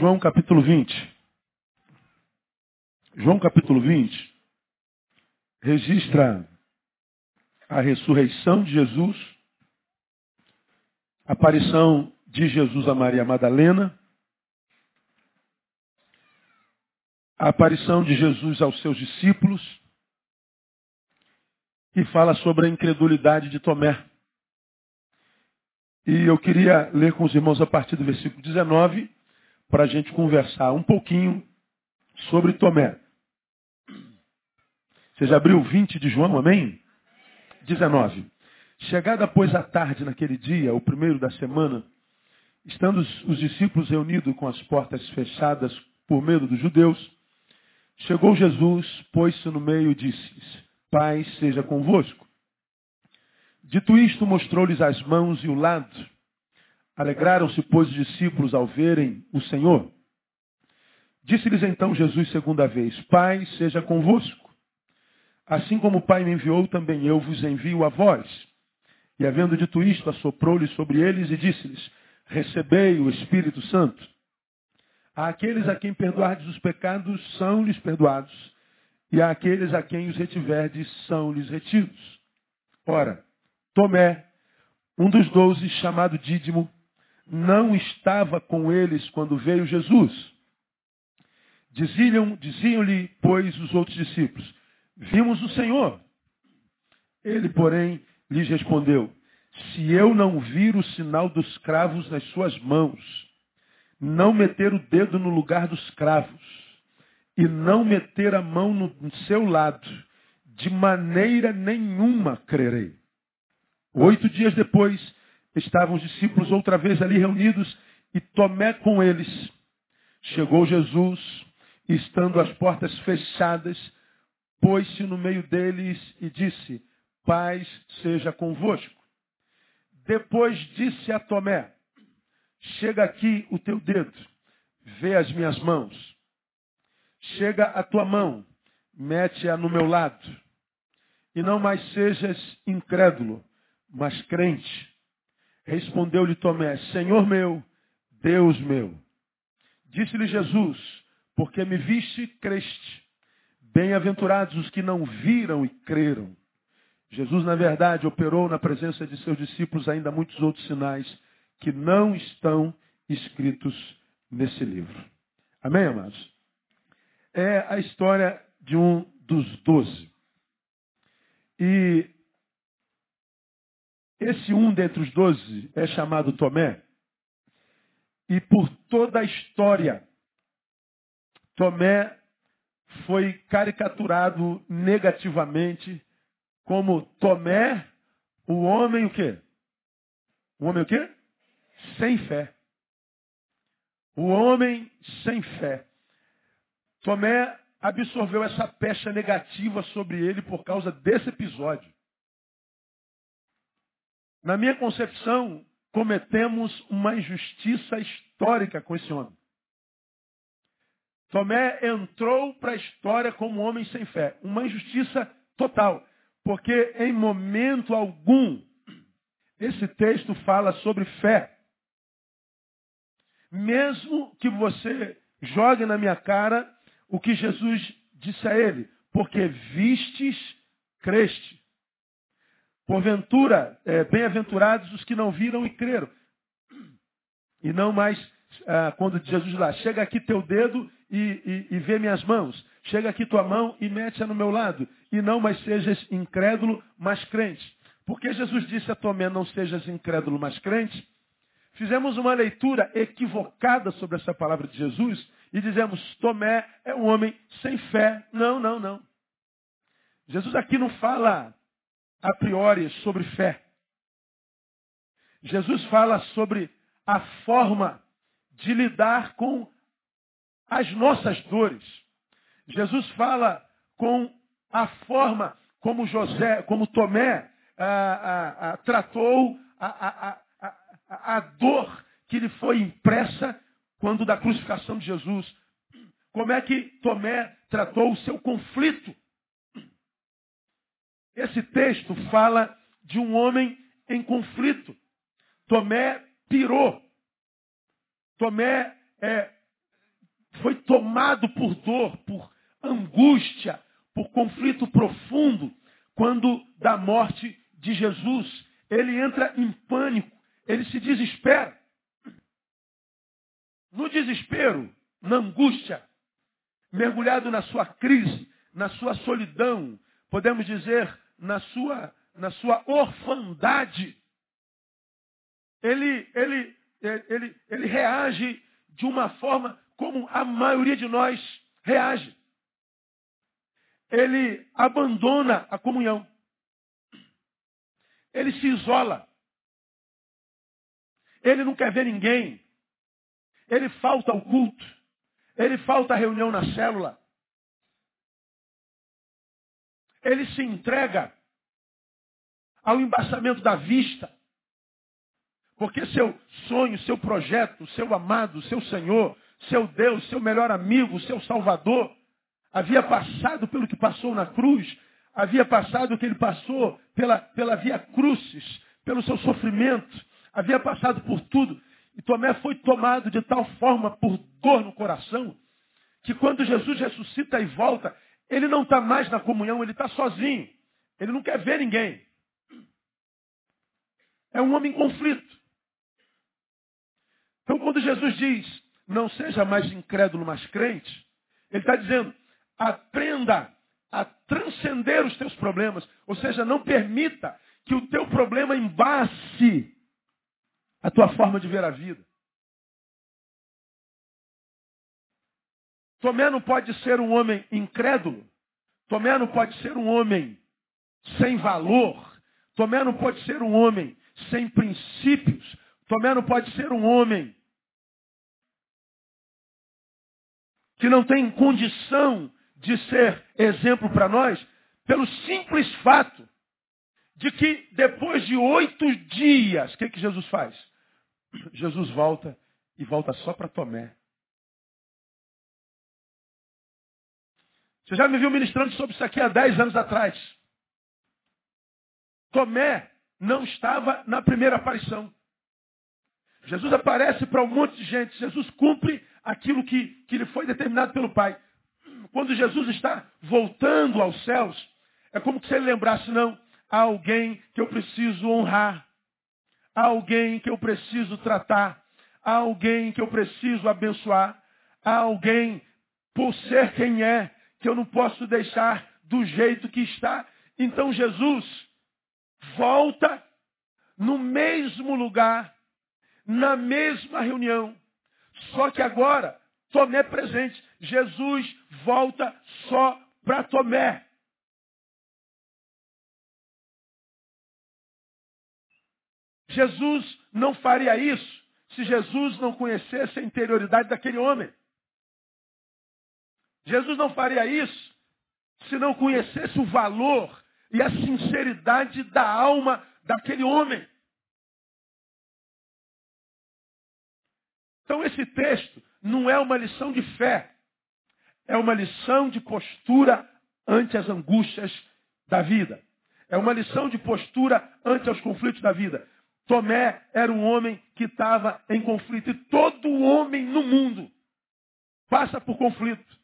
João capítulo 20. João capítulo 20 registra a ressurreição de Jesus, a aparição de Jesus a Maria Madalena, a aparição de Jesus aos seus discípulos e fala sobre a incredulidade de Tomé. E eu queria ler com os irmãos a partir do versículo 19 para a gente conversar um pouquinho sobre Tomé. Você já abriu 20 de João, amém? 19. Chegada, pois, a tarde naquele dia, o primeiro da semana, estando os discípulos reunidos com as portas fechadas por medo dos judeus, chegou Jesus, pôs-se no meio e disse-lhes, paz seja convosco. Dito isto, mostrou-lhes as mãos e o lado. Alegraram-se, pois, os discípulos ao verem o Senhor. Disse-lhes então Jesus segunda vez, Pai seja convosco. Assim como o Pai me enviou, também eu vos envio a vós. E havendo dito isto, assoprou-lhes sobre eles e disse-lhes, Recebei o Espírito Santo. Àqueles a quem perdoardes os pecados, são-lhes perdoados. E àqueles a quem os retiverdes, são-lhes retidos. Ora, Tomé, um dos doze, chamado Dídimo, não estava com eles quando veio Jesus. Diziam-lhe, diziam pois, os outros discípulos, vimos o Senhor. Ele, porém, lhes respondeu, se eu não vir o sinal dos cravos nas suas mãos, não meter o dedo no lugar dos cravos, e não meter a mão no seu lado, de maneira nenhuma crerei. Oito dias depois, estavam os discípulos outra vez ali reunidos e Tomé com eles. Chegou Jesus, estando as portas fechadas, pôs-se no meio deles e disse, paz seja convosco. Depois disse a Tomé, chega aqui o teu dedo, vê as minhas mãos. Chega a tua mão, mete-a no meu lado. E não mais sejas incrédulo, mas crente. Respondeu-lhe Tomé, Senhor meu, Deus meu. Disse-lhe Jesus, porque me viste, creste. Bem-aventurados os que não viram e creram. Jesus, na verdade, operou na presença de seus discípulos ainda muitos outros sinais que não estão escritos nesse livro. Amém, amados? É a história de um dos doze. E esse um dentre os doze é chamado Tomé. E por toda a história, Tomé foi caricaturado negativamente como Tomé, o homem o quê? O homem o quê? Sem fé. O homem sem fé. Tomé absorveu essa pecha negativa sobre ele por causa desse episódio. Na minha concepção, cometemos uma injustiça histórica com esse homem. Tomé entrou para a história como homem sem fé. Uma injustiça total. Porque em momento algum, esse texto fala sobre fé. Mesmo que você jogue na minha cara o que Jesus disse a ele. Porque vistes, creste. Porventura, é, bem-aventurados os que não viram e creram. E não mais, ah, quando Jesus lá, chega aqui teu dedo e, e, e vê minhas mãos. Chega aqui tua mão e mete-a no meu lado. E não mais sejas incrédulo, mas crente. Porque Jesus disse a Tomé, não sejas incrédulo, mas crente. Fizemos uma leitura equivocada sobre essa palavra de Jesus e dizemos, Tomé é um homem sem fé. Não, não, não. Jesus aqui não fala a priori sobre fé. Jesus fala sobre a forma de lidar com as nossas dores. Jesus fala com a forma como José, como Tomé ah, ah, ah, tratou a, a, a, a dor que lhe foi impressa quando da crucificação de Jesus. Como é que Tomé tratou o seu conflito esse texto fala de um homem em conflito. Tomé pirou. Tomé é, foi tomado por dor, por angústia, por conflito profundo, quando da morte de Jesus. Ele entra em pânico, ele se desespera. No desespero, na angústia, mergulhado na sua crise, na sua solidão, podemos dizer, na sua, na sua orfandade, ele, ele, ele, ele reage de uma forma como a maioria de nós reage. Ele abandona a comunhão. Ele se isola. Ele não quer ver ninguém. Ele falta ao culto. Ele falta a reunião na célula. Ele se entrega ao embaçamento da vista. Porque seu sonho, seu projeto, seu amado, seu Senhor, seu Deus, seu melhor amigo, seu Salvador, havia passado pelo que passou na cruz, havia passado o que ele passou pela, pela via crucis, pelo seu sofrimento, havia passado por tudo. E Tomé foi tomado de tal forma por dor no coração, que quando Jesus ressuscita e volta, ele não está mais na comunhão, ele está sozinho. Ele não quer ver ninguém. É um homem em conflito. Então, quando Jesus diz, não seja mais incrédulo, mas crente, ele está dizendo, aprenda a transcender os teus problemas. Ou seja, não permita que o teu problema embace a tua forma de ver a vida. Tomé não pode ser um homem incrédulo. Tomé não pode ser um homem sem valor. Tomé não pode ser um homem sem princípios. Tomé não pode ser um homem que não tem condição de ser exemplo para nós, pelo simples fato de que depois de oito dias, o que, que Jesus faz? Jesus volta e volta só para Tomé. Você já me viu ministrando sobre isso aqui há dez anos atrás. Tomé não estava na primeira aparição. Jesus aparece para um monte de gente. Jesus cumpre aquilo que, que lhe foi determinado pelo Pai. Quando Jesus está voltando aos céus, é como se ele lembrasse, não, há alguém que eu preciso honrar, há alguém que eu preciso tratar, há alguém que eu preciso abençoar, há alguém, por ser quem é, que eu não posso deixar do jeito que está. Então Jesus volta no mesmo lugar na mesma reunião. Só que agora, Tomé presente. Jesus volta só para Tomé. Jesus não faria isso se Jesus não conhecesse a interioridade daquele homem. Jesus não faria isso se não conhecesse o valor e a sinceridade da alma daquele homem. Então esse texto não é uma lição de fé, é uma lição de postura ante as angústias da vida. É uma lição de postura ante os conflitos da vida. Tomé era um homem que estava em conflito. E todo homem no mundo passa por conflito.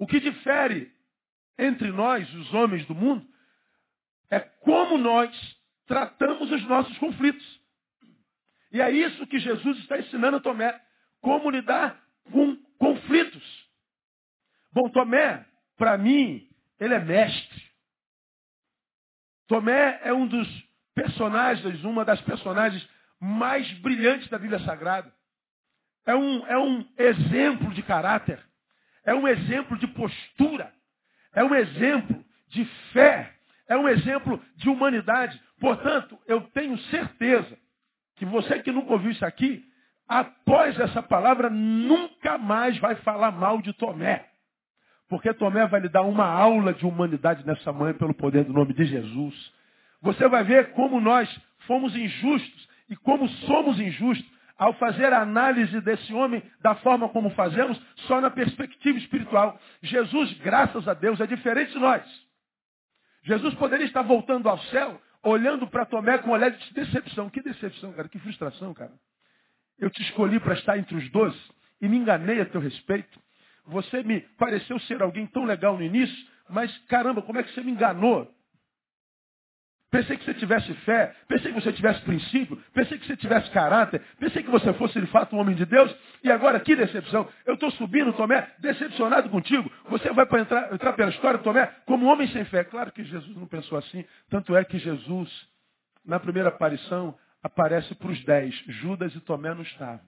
O que difere entre nós, os homens do mundo, é como nós tratamos os nossos conflitos. E é isso que Jesus está ensinando a Tomé. Como lidar com conflitos. Bom, Tomé, para mim, ele é mestre. Tomé é um dos personagens, uma das personagens mais brilhantes da Bíblia Sagrada. É um, é um exemplo de caráter. É um exemplo de postura. É um exemplo de fé. É um exemplo de humanidade. Portanto, eu tenho certeza que você que nunca ouviu isso aqui, após essa palavra, nunca mais vai falar mal de Tomé. Porque Tomé vai lhe dar uma aula de humanidade nessa manhã pelo poder do nome de Jesus. Você vai ver como nós fomos injustos e como somos injustos ao fazer a análise desse homem da forma como fazemos, só na perspectiva espiritual. Jesus, graças a Deus, é diferente de nós. Jesus poderia estar voltando ao céu olhando para Tomé com um olhar de decepção. Que decepção, cara. Que frustração, cara. Eu te escolhi para estar entre os doze e me enganei a teu respeito. Você me pareceu ser alguém tão legal no início, mas caramba, como é que você me enganou? Pensei que você tivesse fé, pensei que você tivesse princípio, pensei que você tivesse caráter, pensei que você fosse de fato um homem de Deus, e agora que decepção. Eu estou subindo, Tomé, decepcionado contigo. Você vai para entrar, entrar pela história, Tomé, como homem sem fé. Claro que Jesus não pensou assim, tanto é que Jesus, na primeira aparição, aparece para os dez. Judas e Tomé não estavam.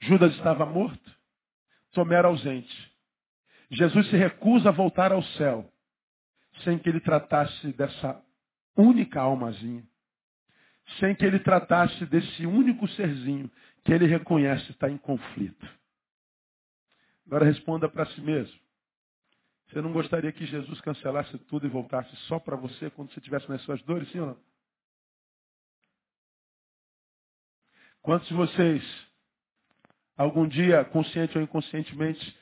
Judas estava morto, Tomé era ausente. Jesus se recusa a voltar ao céu sem que ele tratasse dessa única almazinha, sem que ele tratasse desse único serzinho que ele reconhece está em conflito. Agora responda para si mesmo. Você não gostaria que Jesus cancelasse tudo e voltasse só para você quando você estivesse nas suas dores, sim ou não? Quantos de vocês, algum dia, consciente ou inconscientemente,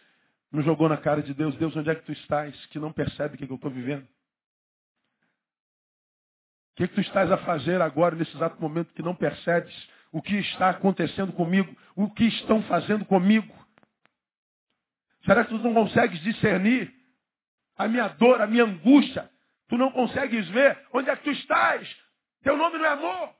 não jogou na cara de Deus, Deus, onde é que tu estás? Que não percebe o que, eu estou vivendo. O que, que tu estás a fazer agora, nesse exato momento, que não percebes o que está acontecendo comigo, o que estão fazendo comigo? Será que tu não consegues discernir a minha dor, a minha angústia? Tu não consegues ver onde é que tu estás? Teu nome não é amor.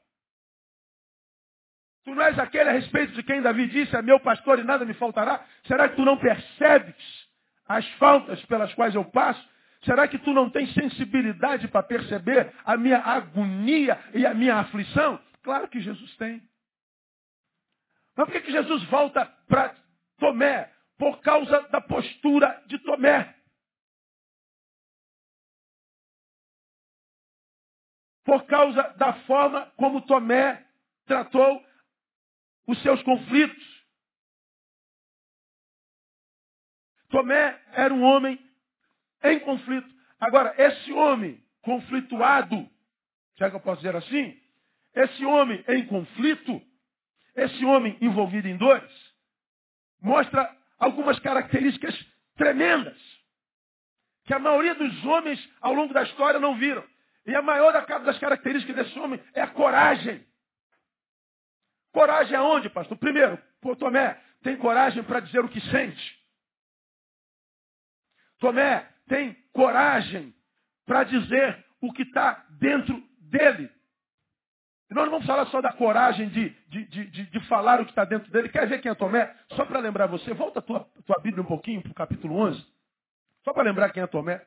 Tu não és aquele a respeito de quem Davi disse, é meu pastor e nada me faltará? Será que tu não percebes as faltas pelas quais eu passo? Será que tu não tens sensibilidade para perceber a minha agonia e a minha aflição? Claro que Jesus tem. Mas por que, que Jesus volta para Tomé? Por causa da postura de Tomé. Por causa da forma como Tomé tratou os seus conflitos. Tomé era um homem em conflito. Agora, esse homem conflituado, será que eu posso dizer assim? Esse homem em conflito, esse homem envolvido em dores, mostra algumas características tremendas que a maioria dos homens ao longo da história não viram. E a maior das características desse homem é a coragem. Coragem aonde, pastor? Primeiro, Tomé tem coragem para dizer o que sente. Tomé tem coragem para dizer o que está dentro dele. E nós não vamos falar só da coragem de, de, de, de falar o que está dentro dele. Quer ver quem é Tomé? Só para lembrar você, volta a tua, tua Bíblia um pouquinho para o capítulo 11. Só para lembrar quem é Tomé.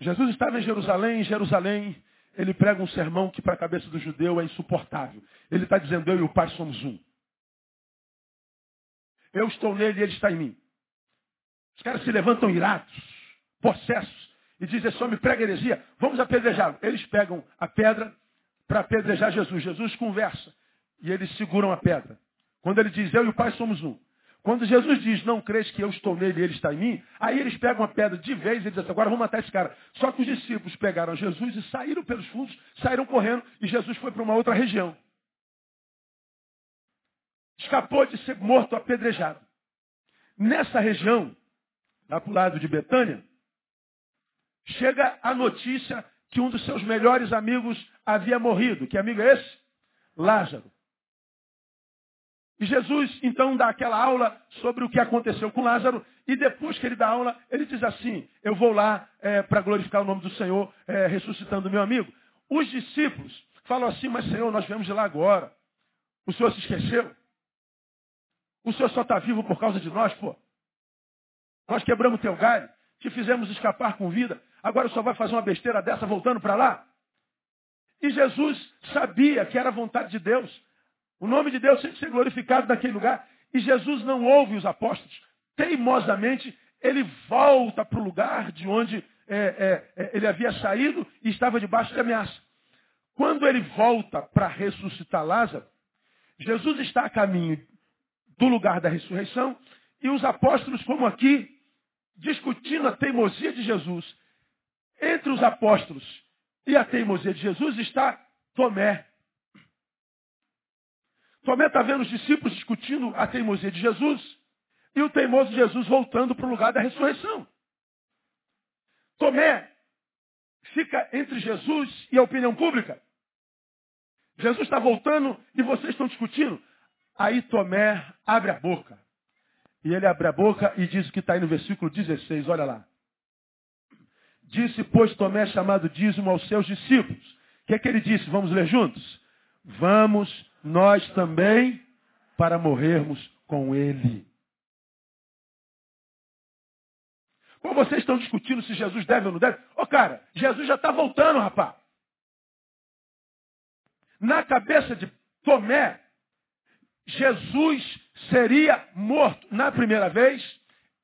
Jesus estava em Jerusalém, em Jerusalém ele prega um sermão que para a cabeça do judeu é insuportável. Ele está dizendo, eu e o Pai somos um. Eu estou nele e ele está em mim. Os caras se levantam irados, possessos, e dizem, esse homem prega heresia, vamos apedrejá-lo. Eles pegam a pedra para apedrejar Jesus. Jesus conversa e eles seguram a pedra. Quando ele diz, eu e o Pai somos um. Quando Jesus diz, não crês que eu estou nele e ele está em mim, aí eles pegam a pedra de vez e dizem assim, agora vamos matar esse cara. Só que os discípulos pegaram Jesus e saíram pelos fundos, saíram correndo e Jesus foi para uma outra região. Escapou de ser morto apedrejado. Nessa região, lá para o lado de Betânia, chega a notícia que um dos seus melhores amigos havia morrido. Que amigo é esse? Lázaro. E Jesus então dá aquela aula sobre o que aconteceu com Lázaro, e depois que ele dá aula, ele diz assim, eu vou lá é, para glorificar o nome do Senhor, é, ressuscitando meu amigo. Os discípulos falam assim, mas Senhor, nós viemos de lá agora. O Senhor se esqueceu? O Senhor só está vivo por causa de nós, pô. Nós quebramos teu galho, te fizemos escapar com vida, agora Senhor vai fazer uma besteira dessa voltando para lá? E Jesus sabia que era vontade de Deus. O nome de Deus tem que ser glorificado naquele lugar. E Jesus não ouve os apóstolos. Teimosamente, ele volta para o lugar de onde é, é, é, ele havia saído e estava debaixo de ameaça. Quando ele volta para ressuscitar Lázaro, Jesus está a caminho do lugar da ressurreição e os apóstolos, como aqui, discutindo a teimosia de Jesus. Entre os apóstolos e a teimosia de Jesus está Tomé. Tomé está vendo os discípulos discutindo a teimosia de Jesus e o teimoso Jesus voltando para o lugar da ressurreição. Tomé fica entre Jesus e a opinião pública. Jesus está voltando e vocês estão discutindo. Aí Tomé abre a boca. E ele abre a boca e diz o que está aí no versículo 16, olha lá. Disse, pois, Tomé chamado dízimo aos seus discípulos. O que é que ele disse? Vamos ler juntos? Vamos nós também para morrermos com ele. Ou vocês estão discutindo se Jesus deve ou não deve? Ô cara, Jesus já está voltando, rapaz. Na cabeça de Tomé, Jesus seria morto. Na primeira vez,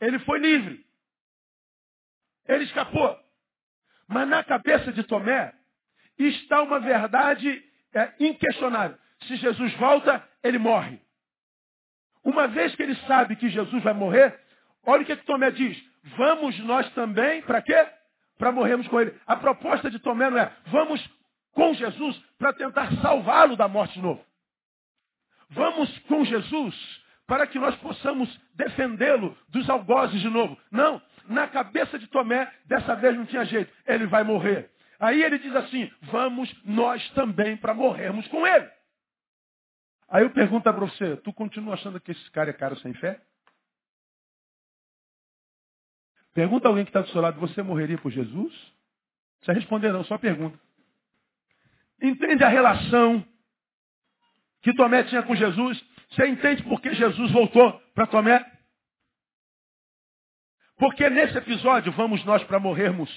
ele foi livre. Ele escapou. Mas na cabeça de Tomé está uma verdade é, inquestionável. Se Jesus volta, ele morre. Uma vez que ele sabe que Jesus vai morrer, olha o que, que Tomé diz. Vamos nós também, para quê? Para morrermos com ele. A proposta de Tomé não é, vamos com Jesus para tentar salvá-lo da morte de novo. Vamos com Jesus para que nós possamos defendê-lo dos algozes de novo. Não, na cabeça de Tomé, dessa vez não tinha jeito, ele vai morrer. Aí ele diz assim: vamos nós também para morrermos com ele. Aí eu pergunto para você: tu continua achando que esse cara é cara sem fé? Pergunta alguém que está do seu lado: você morreria por Jesus? Não precisa responder, não, só pergunta. Entende a relação que Tomé tinha com Jesus? Você entende por que Jesus voltou para Tomé? Porque nesse episódio, vamos nós para morrermos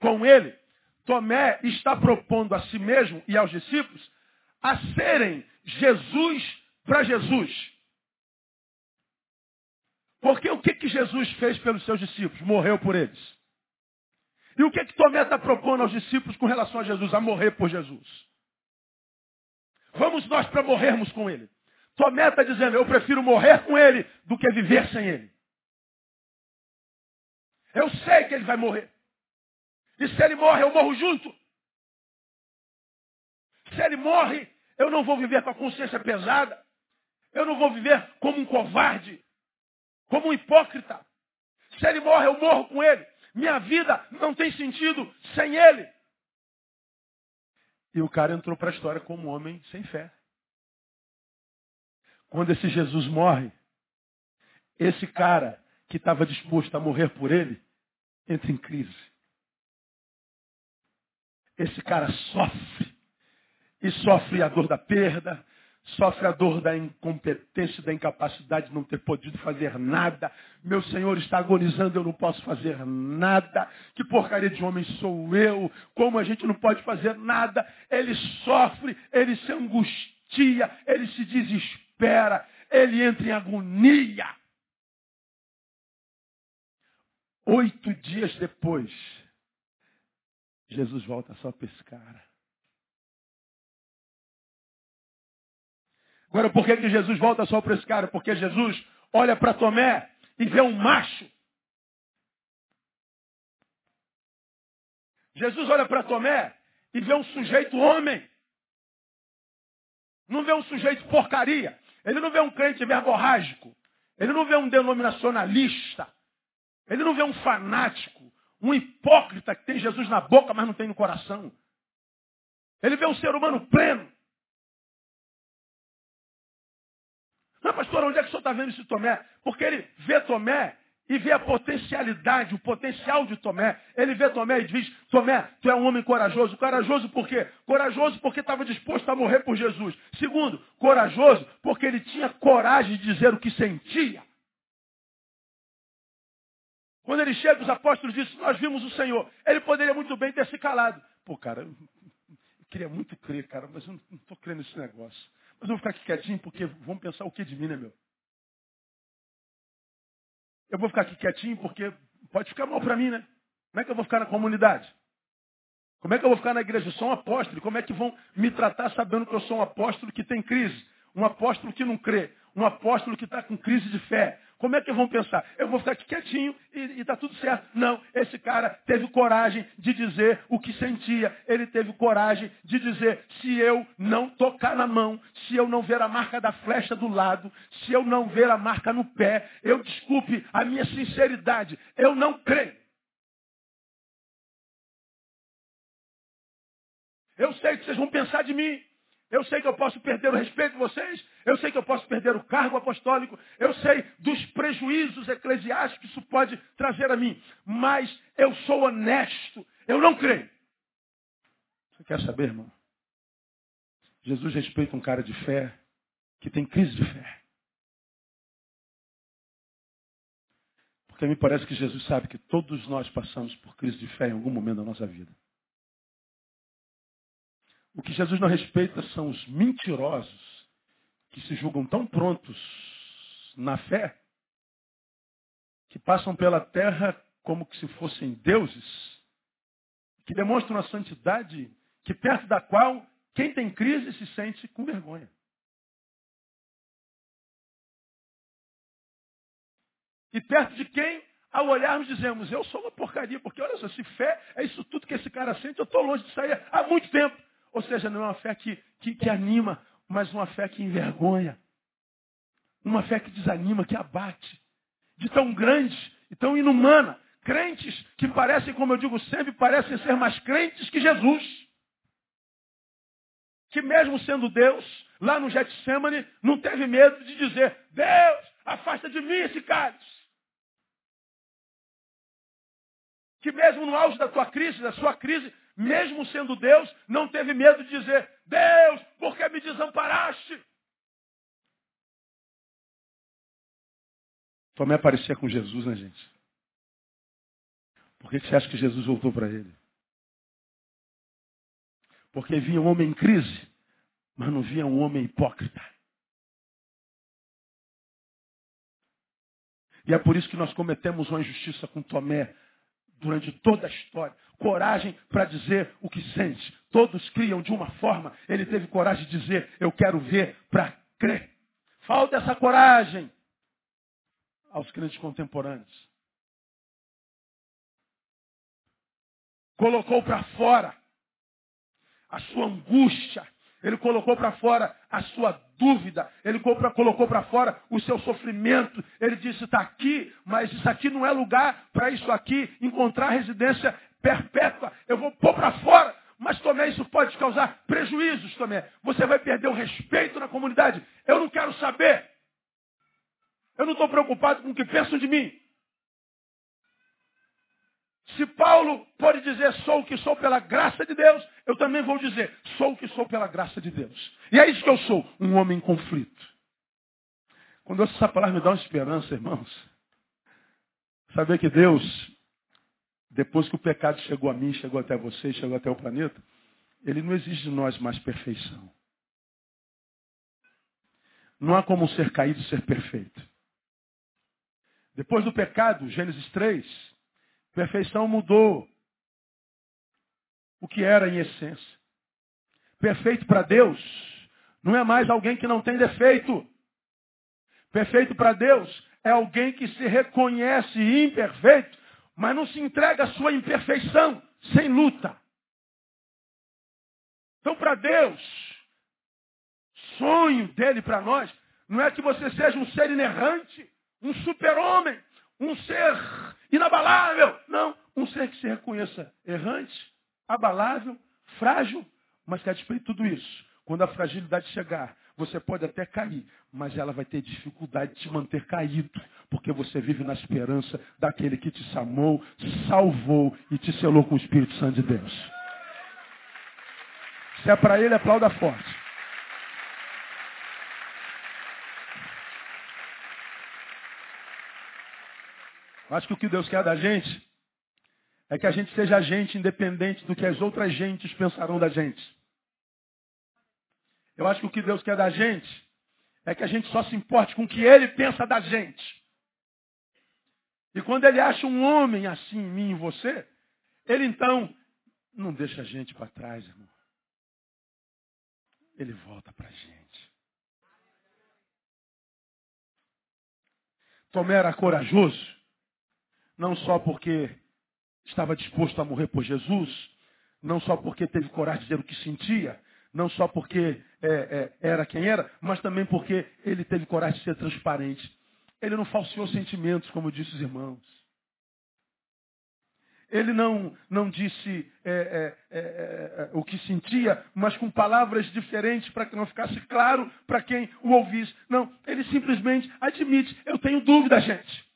com ele, Tomé está propondo a si mesmo e aos discípulos a serem Jesus para Jesus. Porque o que, que Jesus fez pelos seus discípulos? Morreu por eles. E o que, que Tomé está propondo aos discípulos com relação a Jesus? A morrer por Jesus. Vamos nós para morrermos com ele. Tomé está dizendo, eu prefiro morrer com ele do que viver sem ele. Eu sei que ele vai morrer. E se ele morre, eu morro junto. Se ele morre, eu não vou viver com a consciência pesada. Eu não vou viver como um covarde, como um hipócrita. Se ele morre, eu morro com ele. Minha vida não tem sentido sem ele. E o cara entrou para a história como um homem sem fé. Quando esse Jesus morre, esse cara que estava disposto a morrer por ele, entra em crise. Esse cara sofre. E sofre a dor da perda, sofre a dor da incompetência, da incapacidade de não ter podido fazer nada. Meu Senhor está agonizando, eu não posso fazer nada. Que porcaria de homem sou eu? Como a gente não pode fazer nada? Ele sofre, ele se angustia, ele se desespera, ele entra em agonia. Oito dias depois, Jesus volta só para esse cara. Agora, por que, que Jesus volta só para esse cara? Porque Jesus olha para Tomé e vê um macho. Jesus olha para Tomé e vê um sujeito homem. Não vê um sujeito porcaria. Ele não vê um crente verborrágico. Ele não vê um denominacionalista. Ele não vê um fanático, um hipócrita que tem Jesus na boca, mas não tem no coração. Ele vê um ser humano pleno. Não, pastor, onde é que o senhor está vendo esse Tomé? Porque ele vê Tomé e vê a potencialidade, o potencial de Tomé. Ele vê Tomé e diz, Tomé, tu é um homem corajoso. Corajoso por quê? Corajoso porque estava disposto a morrer por Jesus. Segundo, corajoso porque ele tinha coragem de dizer o que sentia. Quando ele chega, os apóstolos dizem, nós vimos o Senhor. Ele poderia muito bem ter se calado. Pô, cara, eu queria muito crer, cara, mas eu não estou crendo nesse negócio. Mas eu vou ficar aqui quietinho porque vão pensar o que de mim, né, meu? Eu vou ficar aqui quietinho porque pode ficar mal para mim, né? Como é que eu vou ficar na comunidade? Como é que eu vou ficar na igreja? Eu sou um apóstolo. Como é que vão me tratar sabendo que eu sou um apóstolo que tem crise? Um apóstolo que não crê? Um apóstolo que está com crise de fé? Como é que vão pensar? Eu vou ficar aqui quietinho e está tudo certo. Não, esse cara teve coragem de dizer o que sentia. Ele teve coragem de dizer, se eu não tocar na mão, se eu não ver a marca da flecha do lado, se eu não ver a marca no pé, eu desculpe a minha sinceridade, eu não creio. Eu sei que vocês vão pensar de mim. Eu sei que eu posso perder o respeito de vocês. Eu sei que eu posso perder o cargo apostólico. Eu sei dos prejuízos eclesiásticos que isso pode trazer a mim. Mas eu sou honesto. Eu não creio. Você quer saber, irmão? Jesus respeita um cara de fé que tem crise de fé. Porque me parece que Jesus sabe que todos nós passamos por crise de fé em algum momento da nossa vida. O que Jesus não respeita são os mentirosos que se julgam tão prontos na fé que passam pela terra como que se fossem deuses, que demonstram a santidade que perto da qual quem tem crise se sente com vergonha. E perto de quem, ao olharmos, dizemos, eu sou uma porcaria, porque olha só, se fé é isso tudo que esse cara sente, eu estou longe de sair há muito tempo. Ou seja, não é uma fé que, que, que anima, mas uma fé que envergonha. Uma fé que desanima, que abate. De tão grande e tão inumana. Crentes que parecem, como eu digo sempre, parecem ser mais crentes que Jesus. Que mesmo sendo Deus, lá no Getsemane, não teve medo de dizer, Deus, afasta de mim esse cálice. que mesmo no auge da tua crise, da sua crise, mesmo sendo Deus, não teve medo de dizer, Deus, por que me desamparaste? Tomé aparecia com Jesus, né, gente? Por que você acha que Jesus voltou para ele? Porque via um homem em crise, mas não via um homem hipócrita. E é por isso que nós cometemos uma injustiça com Tomé, durante toda a história. Coragem para dizer o que sente. Todos criam de uma forma. Ele teve coragem de dizer, eu quero ver para crer. Falta essa coragem aos crentes contemporâneos. Colocou para fora a sua angústia, ele colocou para fora a sua dúvida, ele colocou para fora o seu sofrimento. Ele disse: está aqui, mas isso aqui não é lugar para isso aqui encontrar residência perpétua. Eu vou pôr para fora. Mas Tomé, isso pode causar prejuízos, Tomé. Você vai perder o respeito na comunidade. Eu não quero saber. Eu não estou preocupado com o que pensam de mim. Se Paulo pode dizer sou o que sou pela graça de Deus, eu também vou dizer sou o que sou pela graça de Deus. E é isso que eu sou, um homem em conflito. Quando essa palavra me dá uma esperança, irmãos, saber que Deus, depois que o pecado chegou a mim, chegou até você, chegou até o planeta, ele não exige de nós mais perfeição. Não há como um ser caído ser perfeito. Depois do pecado, Gênesis 3, Perfeição mudou o que era em essência. Perfeito para Deus não é mais alguém que não tem defeito. Perfeito para Deus é alguém que se reconhece imperfeito, mas não se entrega à sua imperfeição sem luta. Então, para Deus, sonho dele para nós não é que você seja um ser inerrante, um super-homem, um ser inabalável. Não, um ser que se reconheça errante, abalável, frágil, mas que a despeito de tudo isso, quando a fragilidade chegar, você pode até cair, mas ela vai ter dificuldade de te manter caído, porque você vive na esperança daquele que te chamou, salvou e te selou com o Espírito Santo de Deus. Se é para ele, aplauda forte. Acho que o que Deus quer da gente é que a gente seja gente independente do que as outras gentes pensarão da gente. Eu acho que o que Deus quer da gente é que a gente só se importe com o que Ele pensa da gente. E quando Ele acha um homem assim em mim e você, Ele então não deixa a gente para trás, irmão. Ele volta para a gente. Tomé era corajoso não só porque estava disposto a morrer por Jesus, não só porque teve coragem de dizer o que sentia, não só porque é, é, era quem era, mas também porque ele teve coragem de ser transparente. Ele não falseou sentimentos, como disse os irmãos. ele não, não disse é, é, é, é o que sentia, mas com palavras diferentes para que não ficasse claro para quem o ouvisse. Não, ele simplesmente admite, eu tenho dúvida, gente.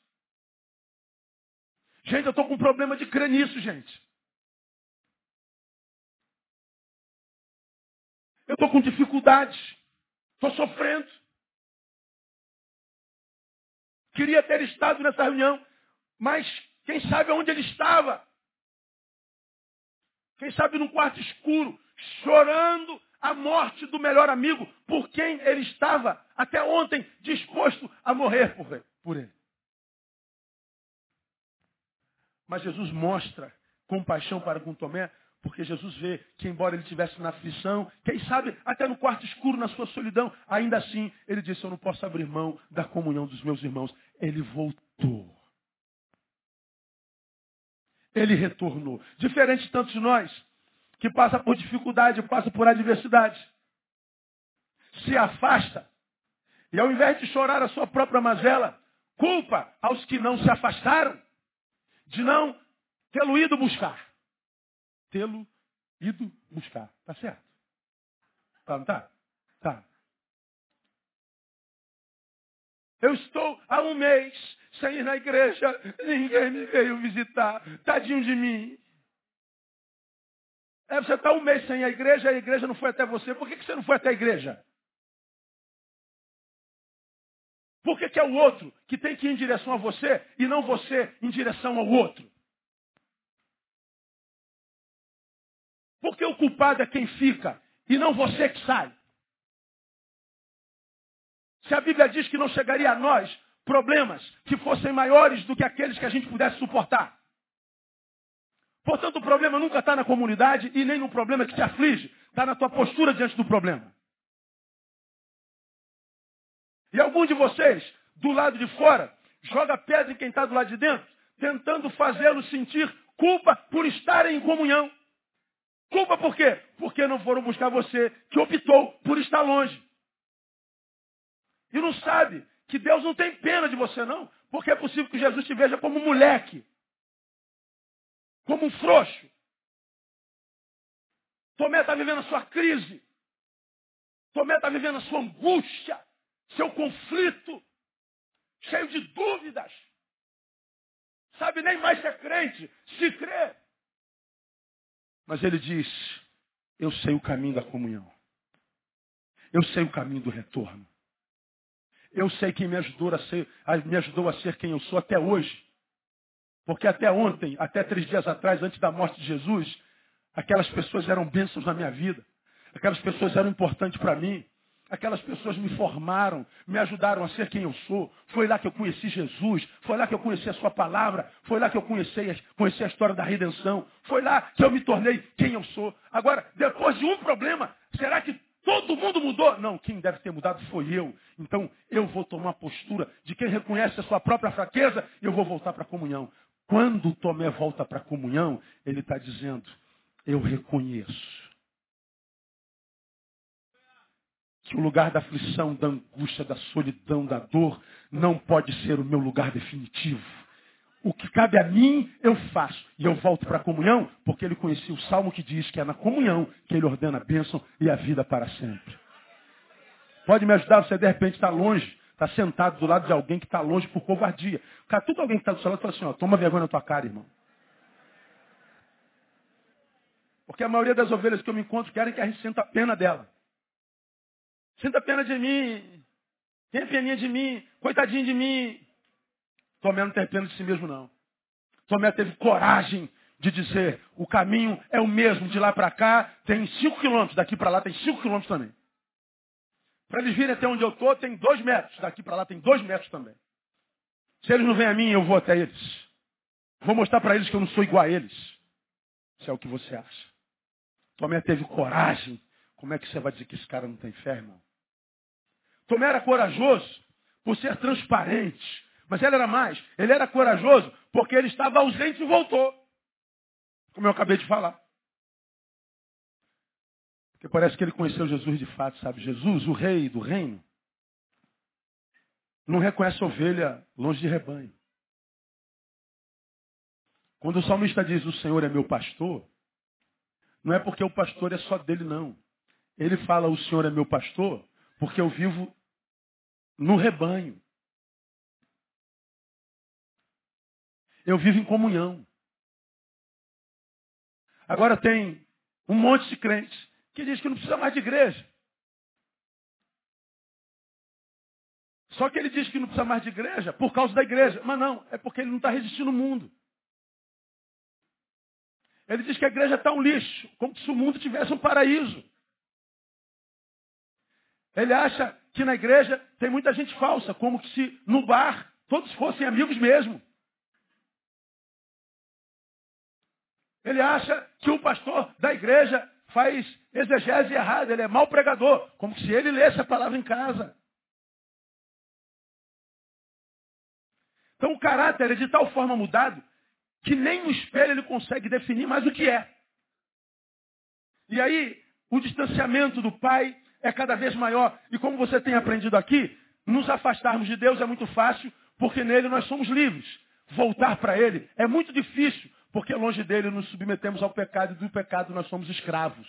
Gente, eu estou com um problema de crer nisso, gente. Eu estou com dificuldades. Estou sofrendo. Queria ter estado nessa reunião, mas quem sabe onde ele estava? Quem sabe num quarto escuro, chorando a morte do melhor amigo, por quem ele estava até ontem disposto a morrer por ele. Mas Jesus mostra compaixão para com Tomé, porque Jesus vê que, embora ele estivesse na aflição, quem sabe até no quarto escuro, na sua solidão, ainda assim, ele disse: Eu não posso abrir mão da comunhão dos meus irmãos. Ele voltou. Ele retornou. Diferente de tantos de nós, que passa por dificuldade, passa por adversidade. Se afasta. E ao invés de chorar a sua própria mazela, culpa aos que não se afastaram de não tê-lo ido buscar tê-lo ido buscar. Tá certo? Tá, não tá? Tá. Eu estou há um mês sem ir na igreja, ninguém me veio visitar. Tadinho de mim. É, você está um mês sem a igreja, a igreja não foi até você. Por que, que você não foi até a igreja? Por que, que é o outro que tem que ir em direção a você e não você em direção ao outro? Porque o culpado é quem fica e não você que sai. Se a Bíblia diz que não chegaria a nós problemas que fossem maiores do que aqueles que a gente pudesse suportar. Portanto, o problema nunca está na comunidade e nem no problema que te aflige. Está na tua postura diante do problema. E algum de vocês, do lado de fora, joga pedra em quem está do lado de dentro, tentando fazê-lo sentir culpa por estarem em comunhão. Culpa por quê? Porque não foram buscar você, que optou por estar longe. E não sabe que Deus não tem pena de você, não. Porque é possível que Jesus te veja como um moleque. Como um frouxo. Tomé está vivendo a sua crise. Tomé está vivendo a sua angústia, seu conflito, cheio de dúvidas. Sabe nem mais se é crente, se crê. Mas ele diz: Eu sei o caminho da comunhão. Eu sei o caminho do retorno. Eu sei quem me ajudou a ser, me ajudou a ser quem eu sou até hoje. Porque até ontem, até três dias atrás, antes da morte de Jesus, aquelas pessoas eram bênçãos na minha vida. Aquelas pessoas eram importantes para mim. Aquelas pessoas me formaram, me ajudaram a ser quem eu sou. Foi lá que eu conheci Jesus, foi lá que eu conheci a sua palavra, foi lá que eu conheci, conheci a história da redenção, foi lá que eu me tornei quem eu sou. Agora, depois de um problema, será que todo mundo mudou? Não, quem deve ter mudado foi eu. Então, eu vou tomar a postura de quem reconhece a sua própria fraqueza e eu vou voltar para a comunhão. Quando Tomé volta para a comunhão, ele está dizendo, eu reconheço que o lugar da aflição, da angústia, da solidão, da dor, não pode ser o meu lugar definitivo. O que cabe a mim, eu faço. E eu volto para a comunhão, porque ele conhecia o salmo que diz que é na comunhão que ele ordena a bênção e a vida para sempre. Pode me ajudar? Você de repente está longe, está sentado do lado de alguém que está longe por covardia. Cara, tudo alguém que está do seu lado fala assim, ó, toma vergonha na tua cara, irmão. Porque a maioria das ovelhas que eu me encontro querem que a gente sinta a pena dela. Sinta pena de mim. Tenha peninha de mim. Coitadinho de mim. Tomé não tem pena de si mesmo, não. Tomé teve coragem de dizer, o caminho é o mesmo de lá para cá, tem 5 quilômetros, daqui para lá tem 5 quilômetros também. Para eles virem até onde eu estou, tem 2 metros, daqui para lá tem 2 metros também. Se eles não vêm a mim, eu vou até eles. Vou mostrar para eles que eu não sou igual a eles. Se é o que você acha. Tomé teve coragem. Como é que você vai dizer que esse cara não tem fé, irmão? Tomé era corajoso por ser transparente. Mas ele era mais. Ele era corajoso porque ele estava ausente e voltou. Como eu acabei de falar. Porque parece que ele conheceu Jesus de fato, sabe? Jesus, o rei do reino, não reconhece ovelha longe de rebanho. Quando o salmista diz o Senhor é meu pastor, não é porque o pastor é só dele, não. Ele fala o Senhor é meu pastor porque eu vivo no rebanho. Eu vivo em comunhão. Agora tem um monte de crentes que diz que não precisa mais de igreja. Só que ele diz que não precisa mais de igreja por causa da igreja. Mas não, é porque ele não está resistindo ao mundo. Ele diz que a igreja está um lixo, como se o mundo tivesse um paraíso. Ele acha que na igreja tem muita gente falsa, como se no bar todos fossem amigos mesmo. Ele acha que o pastor da igreja faz exegese errada, ele é mau pregador, como se ele lesse a palavra em casa. Então o caráter é de tal forma mudado que nem no espelho ele consegue definir mais o que é. E aí, o distanciamento do pai é cada vez maior. E como você tem aprendido aqui, nos afastarmos de Deus é muito fácil, porque nele nós somos livres. Voltar para ele é muito difícil, porque longe dele nos submetemos ao pecado e do pecado nós somos escravos.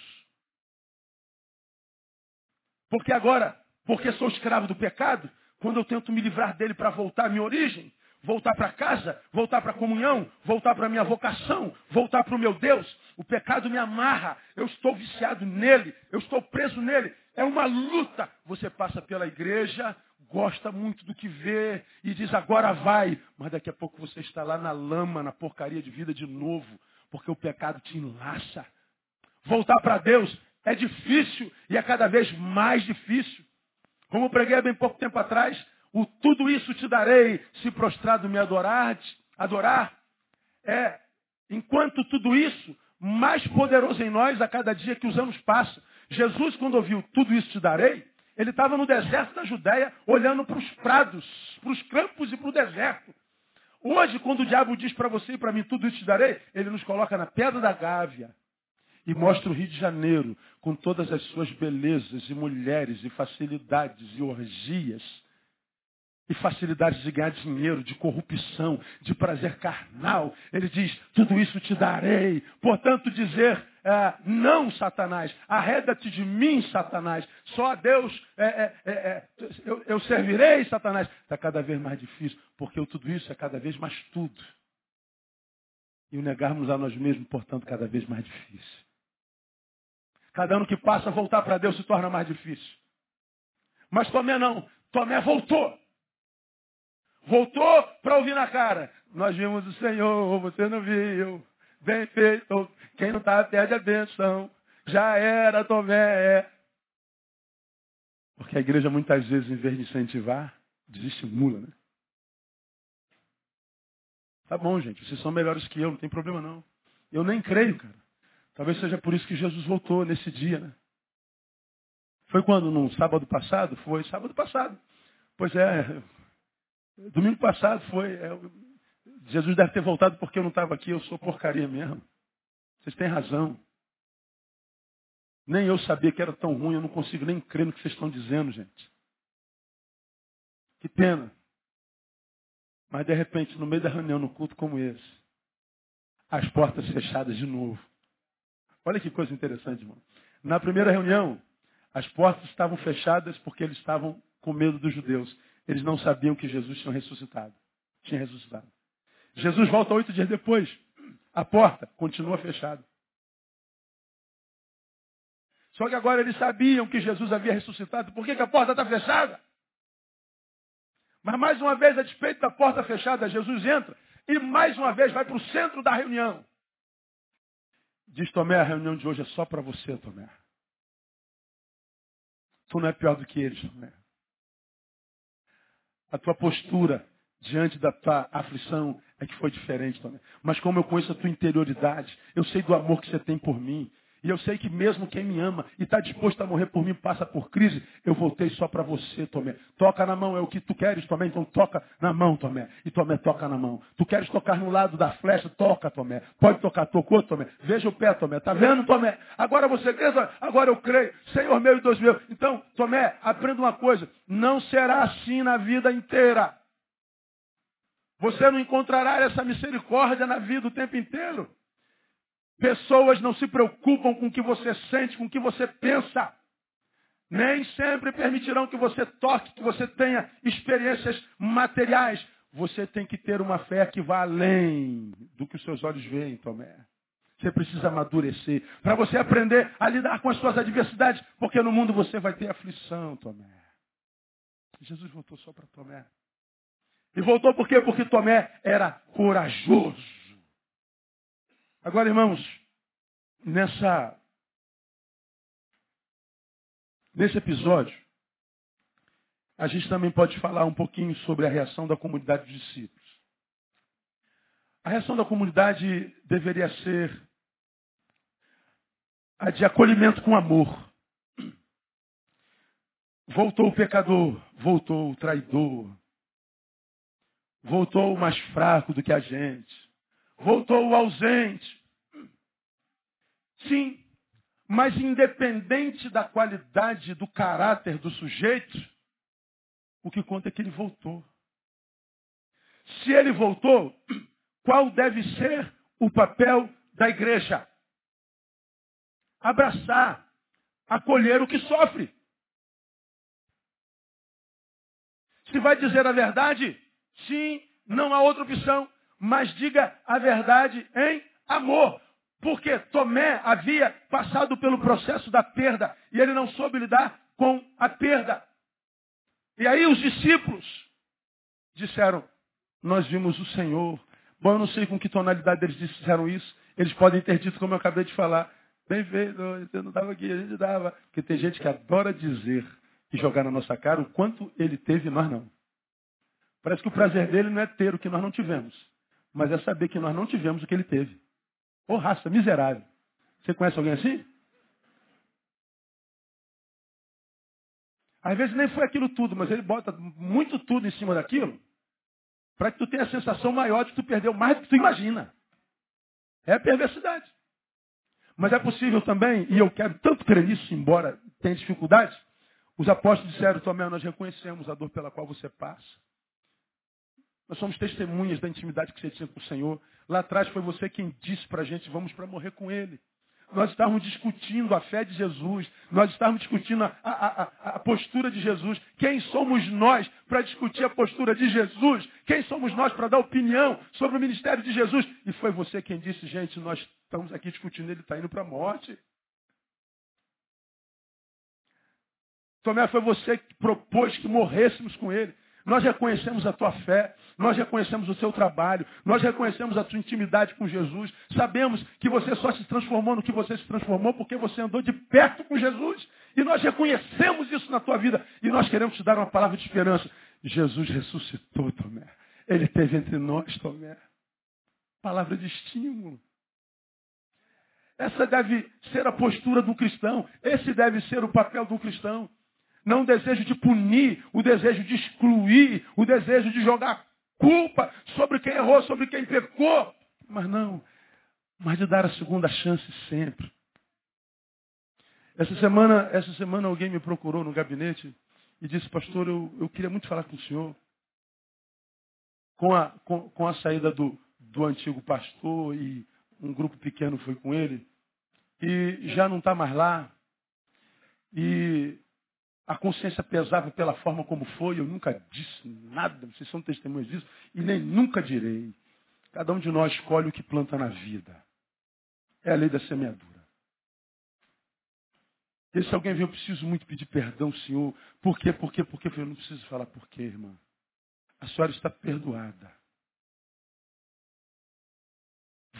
Porque agora, porque sou escravo do pecado, quando eu tento me livrar dele para voltar à minha origem, voltar para casa, voltar para a comunhão, voltar para a minha vocação, voltar para o meu Deus. O pecado me amarra, eu estou viciado nele, eu estou preso nele. É uma luta. Você passa pela igreja, gosta muito do que vê e diz agora vai, mas daqui a pouco você está lá na lama, na porcaria de vida de novo, porque o pecado te enlaça. Voltar para Deus é difícil e é cada vez mais difícil. Como eu preguei há bem pouco tempo atrás, o tudo isso te darei se prostrado me adorar, adorar. É, enquanto tudo isso, mais poderoso em nós a cada dia que os anos passam. Jesus, quando ouviu tudo isso te darei, ele estava no deserto da Judéia, olhando para os prados, para os campos e para o deserto. Hoje, quando o diabo diz para você e para mim tudo isso te darei, ele nos coloca na pedra da Gávea e mostra o Rio de Janeiro com todas as suas belezas e mulheres e facilidades e orgias e facilidades de ganhar dinheiro, de corrupção, de prazer carnal. Ele diz, tudo isso te darei. Portanto, dizer, é, não, Satanás, arreda-te de mim, Satanás. Só a Deus é, é, é, é eu, eu, servirei, Satanás. Está cada vez mais difícil, porque tudo isso é cada vez mais tudo. E o negarmos a nós mesmos, portanto, cada vez mais difícil. Cada ano que passa, voltar para Deus se torna mais difícil. Mas Tomé não. Tomé voltou. Voltou para ouvir na cara. Nós vimos o Senhor, você não viu. Bem feito. Quem não está perde a bênção. Já era Tomé. Porque a igreja muitas vezes, em vez de incentivar, desestimula, né? Tá bom, gente, vocês são melhores que eu, não tem problema não. Eu nem creio, cara. Talvez seja por isso que Jesus voltou nesse dia, né? Foi quando? No sábado passado? Foi sábado passado. Pois é, Domingo passado foi. É, Jesus deve ter voltado porque eu não estava aqui, eu sou porcaria mesmo. Vocês têm razão. Nem eu sabia que era tão ruim, eu não consigo nem crer no que vocês estão dizendo, gente. Que pena. Mas de repente, no meio da reunião, no culto como esse, as portas fechadas de novo. Olha que coisa interessante, irmão. Na primeira reunião, as portas estavam fechadas porque eles estavam com medo dos judeus. Eles não sabiam que Jesus tinha ressuscitado. Tinha ressuscitado. Jesus volta oito dias depois. A porta continua fechada. Só que agora eles sabiam que Jesus havia ressuscitado. Por que, que a porta está fechada? Mas mais uma vez, a despeito da porta fechada, Jesus entra e mais uma vez vai para o centro da reunião. Diz Tomé, a reunião de hoje é só para você, Tomé. Tu não é pior do que eles, Tomé a tua postura diante da tua aflição é que foi diferente também. Mas como eu conheço a tua interioridade, eu sei do amor que você tem por mim. E eu sei que mesmo quem me ama e está disposto a morrer por mim passa por crise, eu voltei só para você, Tomé. Toca na mão, é o que tu queres, Tomé, então toca na mão, Tomé. E Tomé toca na mão. Tu queres tocar no lado da flecha, toca, Tomé. Pode tocar, tocou, Tomé. Veja o pé, Tomé. Tá vendo, Tomé? Agora você crê, agora eu creio. Senhor meu e Deus meu. Então, Tomé, aprenda uma coisa. Não será assim na vida inteira. Você não encontrará essa misericórdia na vida o tempo inteiro. Pessoas não se preocupam com o que você sente, com o que você pensa. Nem sempre permitirão que você toque, que você tenha experiências materiais. Você tem que ter uma fé que vá além do que os seus olhos veem, Tomé. Você precisa amadurecer para você aprender a lidar com as suas adversidades, porque no mundo você vai ter aflição, Tomé. Jesus voltou só para Tomé. E voltou por quê? Porque Tomé era corajoso. Agora, irmãos, nessa nesse episódio, a gente também pode falar um pouquinho sobre a reação da comunidade dos discípulos. A reação da comunidade deveria ser a de acolhimento com amor. Voltou o pecador, voltou o traidor, voltou o mais fraco do que a gente, voltou o ausente. Sim, mas independente da qualidade do caráter do sujeito, o que conta é que ele voltou. Se ele voltou, qual deve ser o papel da igreja? abraçar, acolher o que sofre. Se vai dizer a verdade, sim, não há outra opção, mas diga a verdade em amor. Porque Tomé havia passado pelo processo da perda e ele não soube lidar com a perda. E aí os discípulos disseram, nós vimos o Senhor. Bom, eu não sei com que tonalidade eles disseram isso. Eles podem ter dito, como eu acabei de falar, Bem feito, você não estava aqui, a gente dava. Porque tem gente que adora dizer e jogar na nossa cara o quanto ele teve e nós não. Parece que o prazer dele não é ter o que nós não tivemos, mas é saber que nós não tivemos o que ele teve. Ô oh, raça miserável. Você conhece alguém assim? Às vezes nem foi aquilo tudo, mas ele bota muito tudo em cima daquilo para que tu tenha a sensação maior de que tu perdeu mais do que tu imagina. É a perversidade. Mas é possível também, e eu quero tanto crer nisso, embora tenha dificuldades, os apóstolos disseram, Tomé, nós reconhecemos a dor pela qual você passa. Nós somos testemunhas da intimidade que você tinha com o Senhor. Lá atrás foi você quem disse para a gente, vamos para morrer com Ele. Nós estávamos discutindo a fé de Jesus. Nós estávamos discutindo a, a, a, a postura de Jesus. Quem somos nós para discutir a postura de Jesus? Quem somos nós para dar opinião sobre o ministério de Jesus? E foi você quem disse, gente, nós estamos aqui discutindo, ele está indo para a morte. Tomé, foi você que propôs que morrêssemos com ele. Nós reconhecemos a tua fé, nós reconhecemos o seu trabalho, nós reconhecemos a tua intimidade com Jesus. Sabemos que você só se transformou no que você se transformou porque você andou de perto com Jesus. E nós reconhecemos isso na tua vida e nós queremos te dar uma palavra de esperança. Jesus ressuscitou, Tomé. Ele esteve entre nós, Tomé. Palavra de estímulo. Essa deve ser a postura do cristão. Esse deve ser o papel do cristão. Não o desejo de punir, o desejo de excluir, o desejo de jogar culpa sobre quem errou, sobre quem pecou. Mas não, mas de dar a segunda chance sempre. Essa semana, essa semana alguém me procurou no gabinete e disse, pastor, eu, eu queria muito falar com o senhor. Com a, com, com a saída do, do antigo pastor e um grupo pequeno foi com ele, e já não está mais lá. E a consciência pesava pela forma como foi, eu nunca disse nada, vocês são testemunhas disso, e nem nunca direi. Cada um de nós escolhe o que planta na vida. É a lei da semeadura. E se alguém viu, eu preciso muito pedir perdão, Senhor. Por quê? Por quê? Por quê? Eu não preciso falar por quê, irmã. A senhora está perdoada.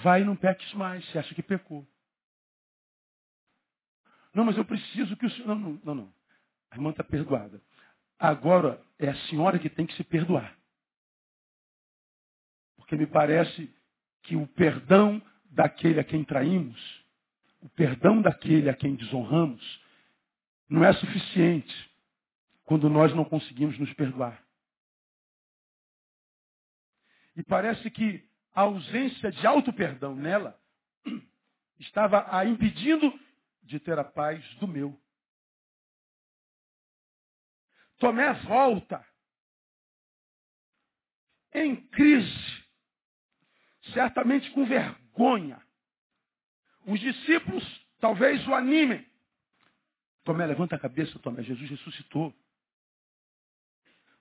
Vai e não peques mais. Você acha que pecou. Não, mas eu preciso que o senhor. Não, não, não. não. A irmã está perdoada. Agora é a senhora que tem que se perdoar. Porque me parece que o perdão daquele a quem traímos, o perdão daquele a quem desonramos, não é suficiente quando nós não conseguimos nos perdoar. E parece que a ausência de auto-perdão nela estava a impedindo de ter a paz do meu. Tomé volta. em crise, certamente com vergonha. Os discípulos talvez o animem. Tomé, levanta a cabeça, Tomé. Jesus ressuscitou.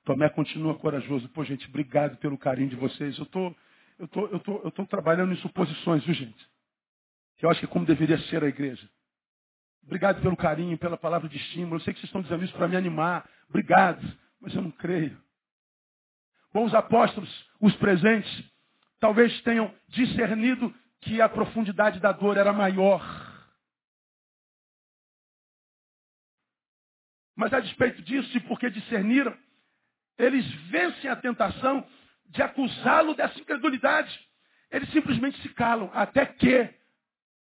Tomé continua corajoso. Pô, gente, obrigado pelo carinho de vocês. Eu tô, eu tô, eu tô, eu tô trabalhando em suposições, viu, gente? Eu acho que é como deveria ser a igreja. Obrigado pelo carinho, pela palavra de estímulo. Eu sei que vocês estão dizendo isso para me animar. Obrigado, mas eu não creio. Bom, os apóstolos, os presentes, talvez tenham discernido que a profundidade da dor era maior. Mas a despeito disso, e porque discerniram, eles vencem a tentação de acusá-lo dessa incredulidade. Eles simplesmente se calam, até que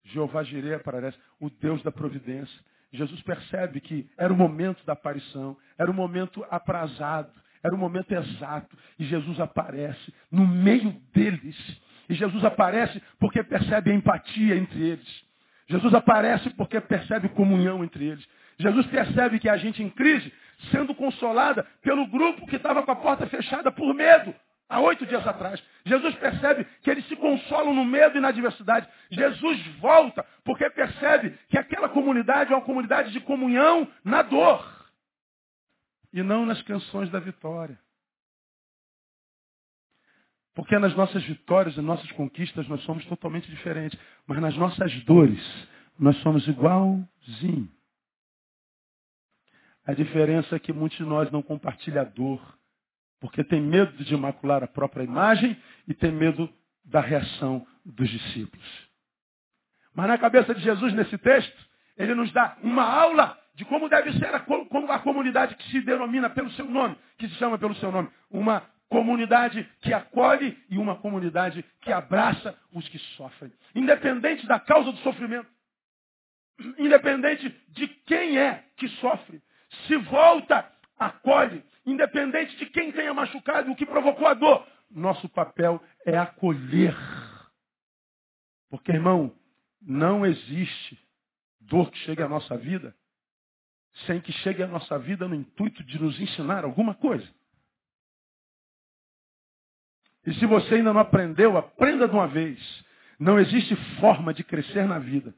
Jeová Jireh aparece, o Deus da providência. Jesus percebe que era o momento da aparição, era o momento aprazado, era o momento exato. E Jesus aparece no meio deles. E Jesus aparece porque percebe a empatia entre eles. Jesus aparece porque percebe comunhão entre eles. Jesus percebe que a gente em crise, sendo consolada pelo grupo que estava com a porta fechada por medo, há oito dias atrás. Jesus percebe que eles se consolam no medo e na adversidade. Jesus volta porque percebe que aquela comunidade é uma comunidade de comunhão na dor e não nas canções da vitória. Porque nas nossas vitórias, nas nossas conquistas, nós somos totalmente diferentes. Mas nas nossas dores, nós somos igualzinho. A diferença é que muitos de nós não compartilham a dor, porque tem medo de macular a própria imagem e tem medo da reação dos discípulos. Mas na cabeça de Jesus, nesse texto, ele nos dá uma aula de como deve ser a, como a comunidade que se denomina pelo seu nome, que se chama pelo seu nome. Uma comunidade que acolhe e uma comunidade que abraça os que sofrem. Independente da causa do sofrimento. Independente de quem é que sofre. Se volta, acolhe. Independente de quem tenha machucado, o que provocou a dor. Nosso papel é acolher. Porque, irmão, não existe dor que chegue à nossa vida sem que chegue à nossa vida no intuito de nos ensinar alguma coisa. E se você ainda não aprendeu, aprenda de uma vez. Não existe forma de crescer na vida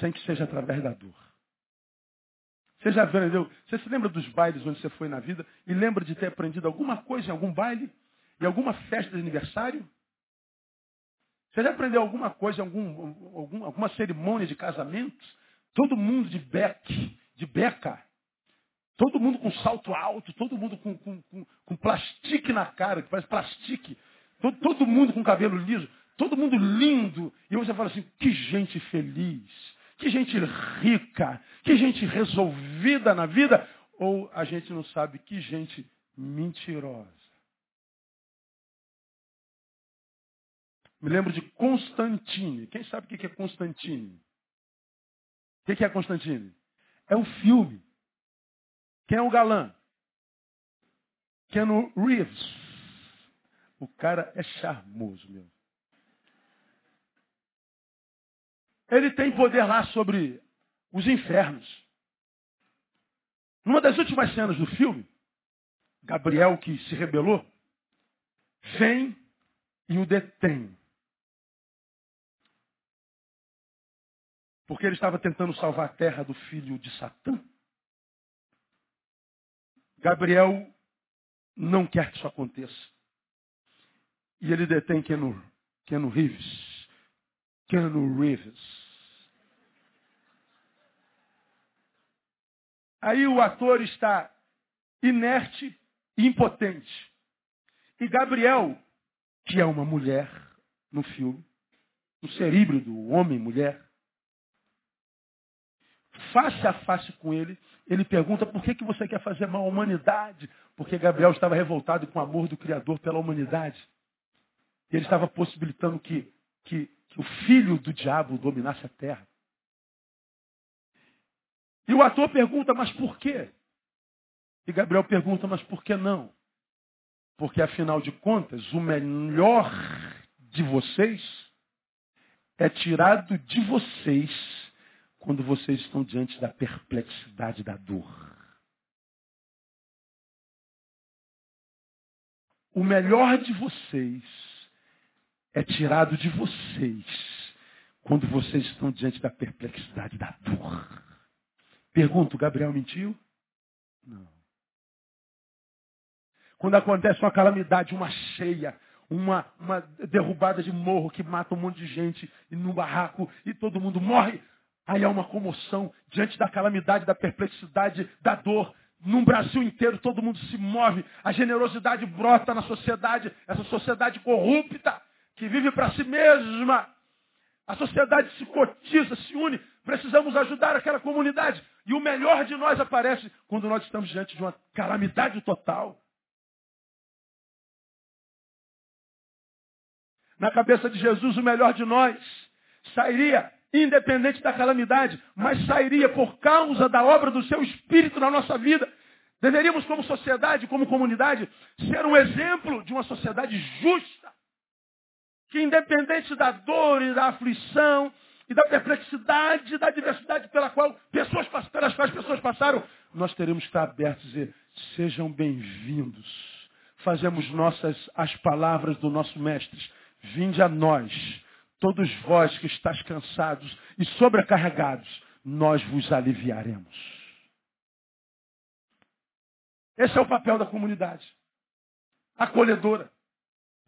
sem que seja através da dor. Você já aprendeu? Você se lembra dos bailes onde você foi na vida e lembra de ter aprendido alguma coisa em algum baile? Em alguma festa de aniversário? Você já aprendeu alguma coisa em algum, algum, alguma cerimônia de casamento? Todo mundo de beck, de beca. Todo mundo com salto alto, todo mundo com, com, com, com plastique na cara, que parece plastique. Todo, todo mundo com cabelo liso, todo mundo lindo. E você fala assim, que gente feliz, que gente rica, que gente resolvida na vida. Ou a gente não sabe que gente mentirosa. Me lembro de Constantine. Quem sabe o que é Constantine? O que é Constantine? É um filme. Quem é o galã? Keanu Reeves. O cara é charmoso, meu. Ele tem poder lá sobre os infernos. Numa das últimas cenas do filme, Gabriel, que se rebelou, vem e o detém. Porque ele estava tentando salvar a terra do filho de Satã. Gabriel não quer que isso aconteça. E ele detém Keno, Keno Reeves. Keno Reeves. Aí o ator está inerte e impotente. E Gabriel, que é uma mulher no filme, um ser híbrido, homem, mulher, face a face com ele, ele pergunta por que, que você quer fazer mal à humanidade? Porque Gabriel estava revoltado com o amor do Criador pela humanidade. Ele estava possibilitando que, que, que o filho do diabo dominasse a terra. E o ator pergunta, mas por quê? E Gabriel pergunta, mas por que não? Porque afinal de contas, o melhor de vocês é tirado de vocês quando vocês estão diante da perplexidade da dor. o melhor de vocês é tirado de vocês quando vocês estão diante da perplexidade, da dor. Pergunto, Gabriel mentiu? Não. Quando acontece uma calamidade, uma cheia, uma, uma derrubada de morro que mata um monte de gente e no barraco e todo mundo morre, aí há uma comoção diante da calamidade, da perplexidade, da dor. Num Brasil inteiro todo mundo se move, a generosidade brota na sociedade, essa sociedade corrupta que vive para si mesma. A sociedade se cotiza, se une. Precisamos ajudar aquela comunidade. E o melhor de nós aparece quando nós estamos diante de uma calamidade total. Na cabeça de Jesus, o melhor de nós sairia independente da calamidade, mas sairia por causa da obra do seu Espírito na nossa vida. Deveríamos, como sociedade, como comunidade, ser um exemplo de uma sociedade justa, que independente da dor e da aflição e da perplexidade, da diversidade pela qual pessoas, pelas quais pessoas passaram, nós teremos que estar abertos e dizer, sejam bem-vindos. Fazemos nossas as palavras do nosso mestre. Vinde a nós, todos vós que estáis cansados e sobrecarregados, nós vos aliviaremos. Esse é o papel da comunidade. Acolhedora.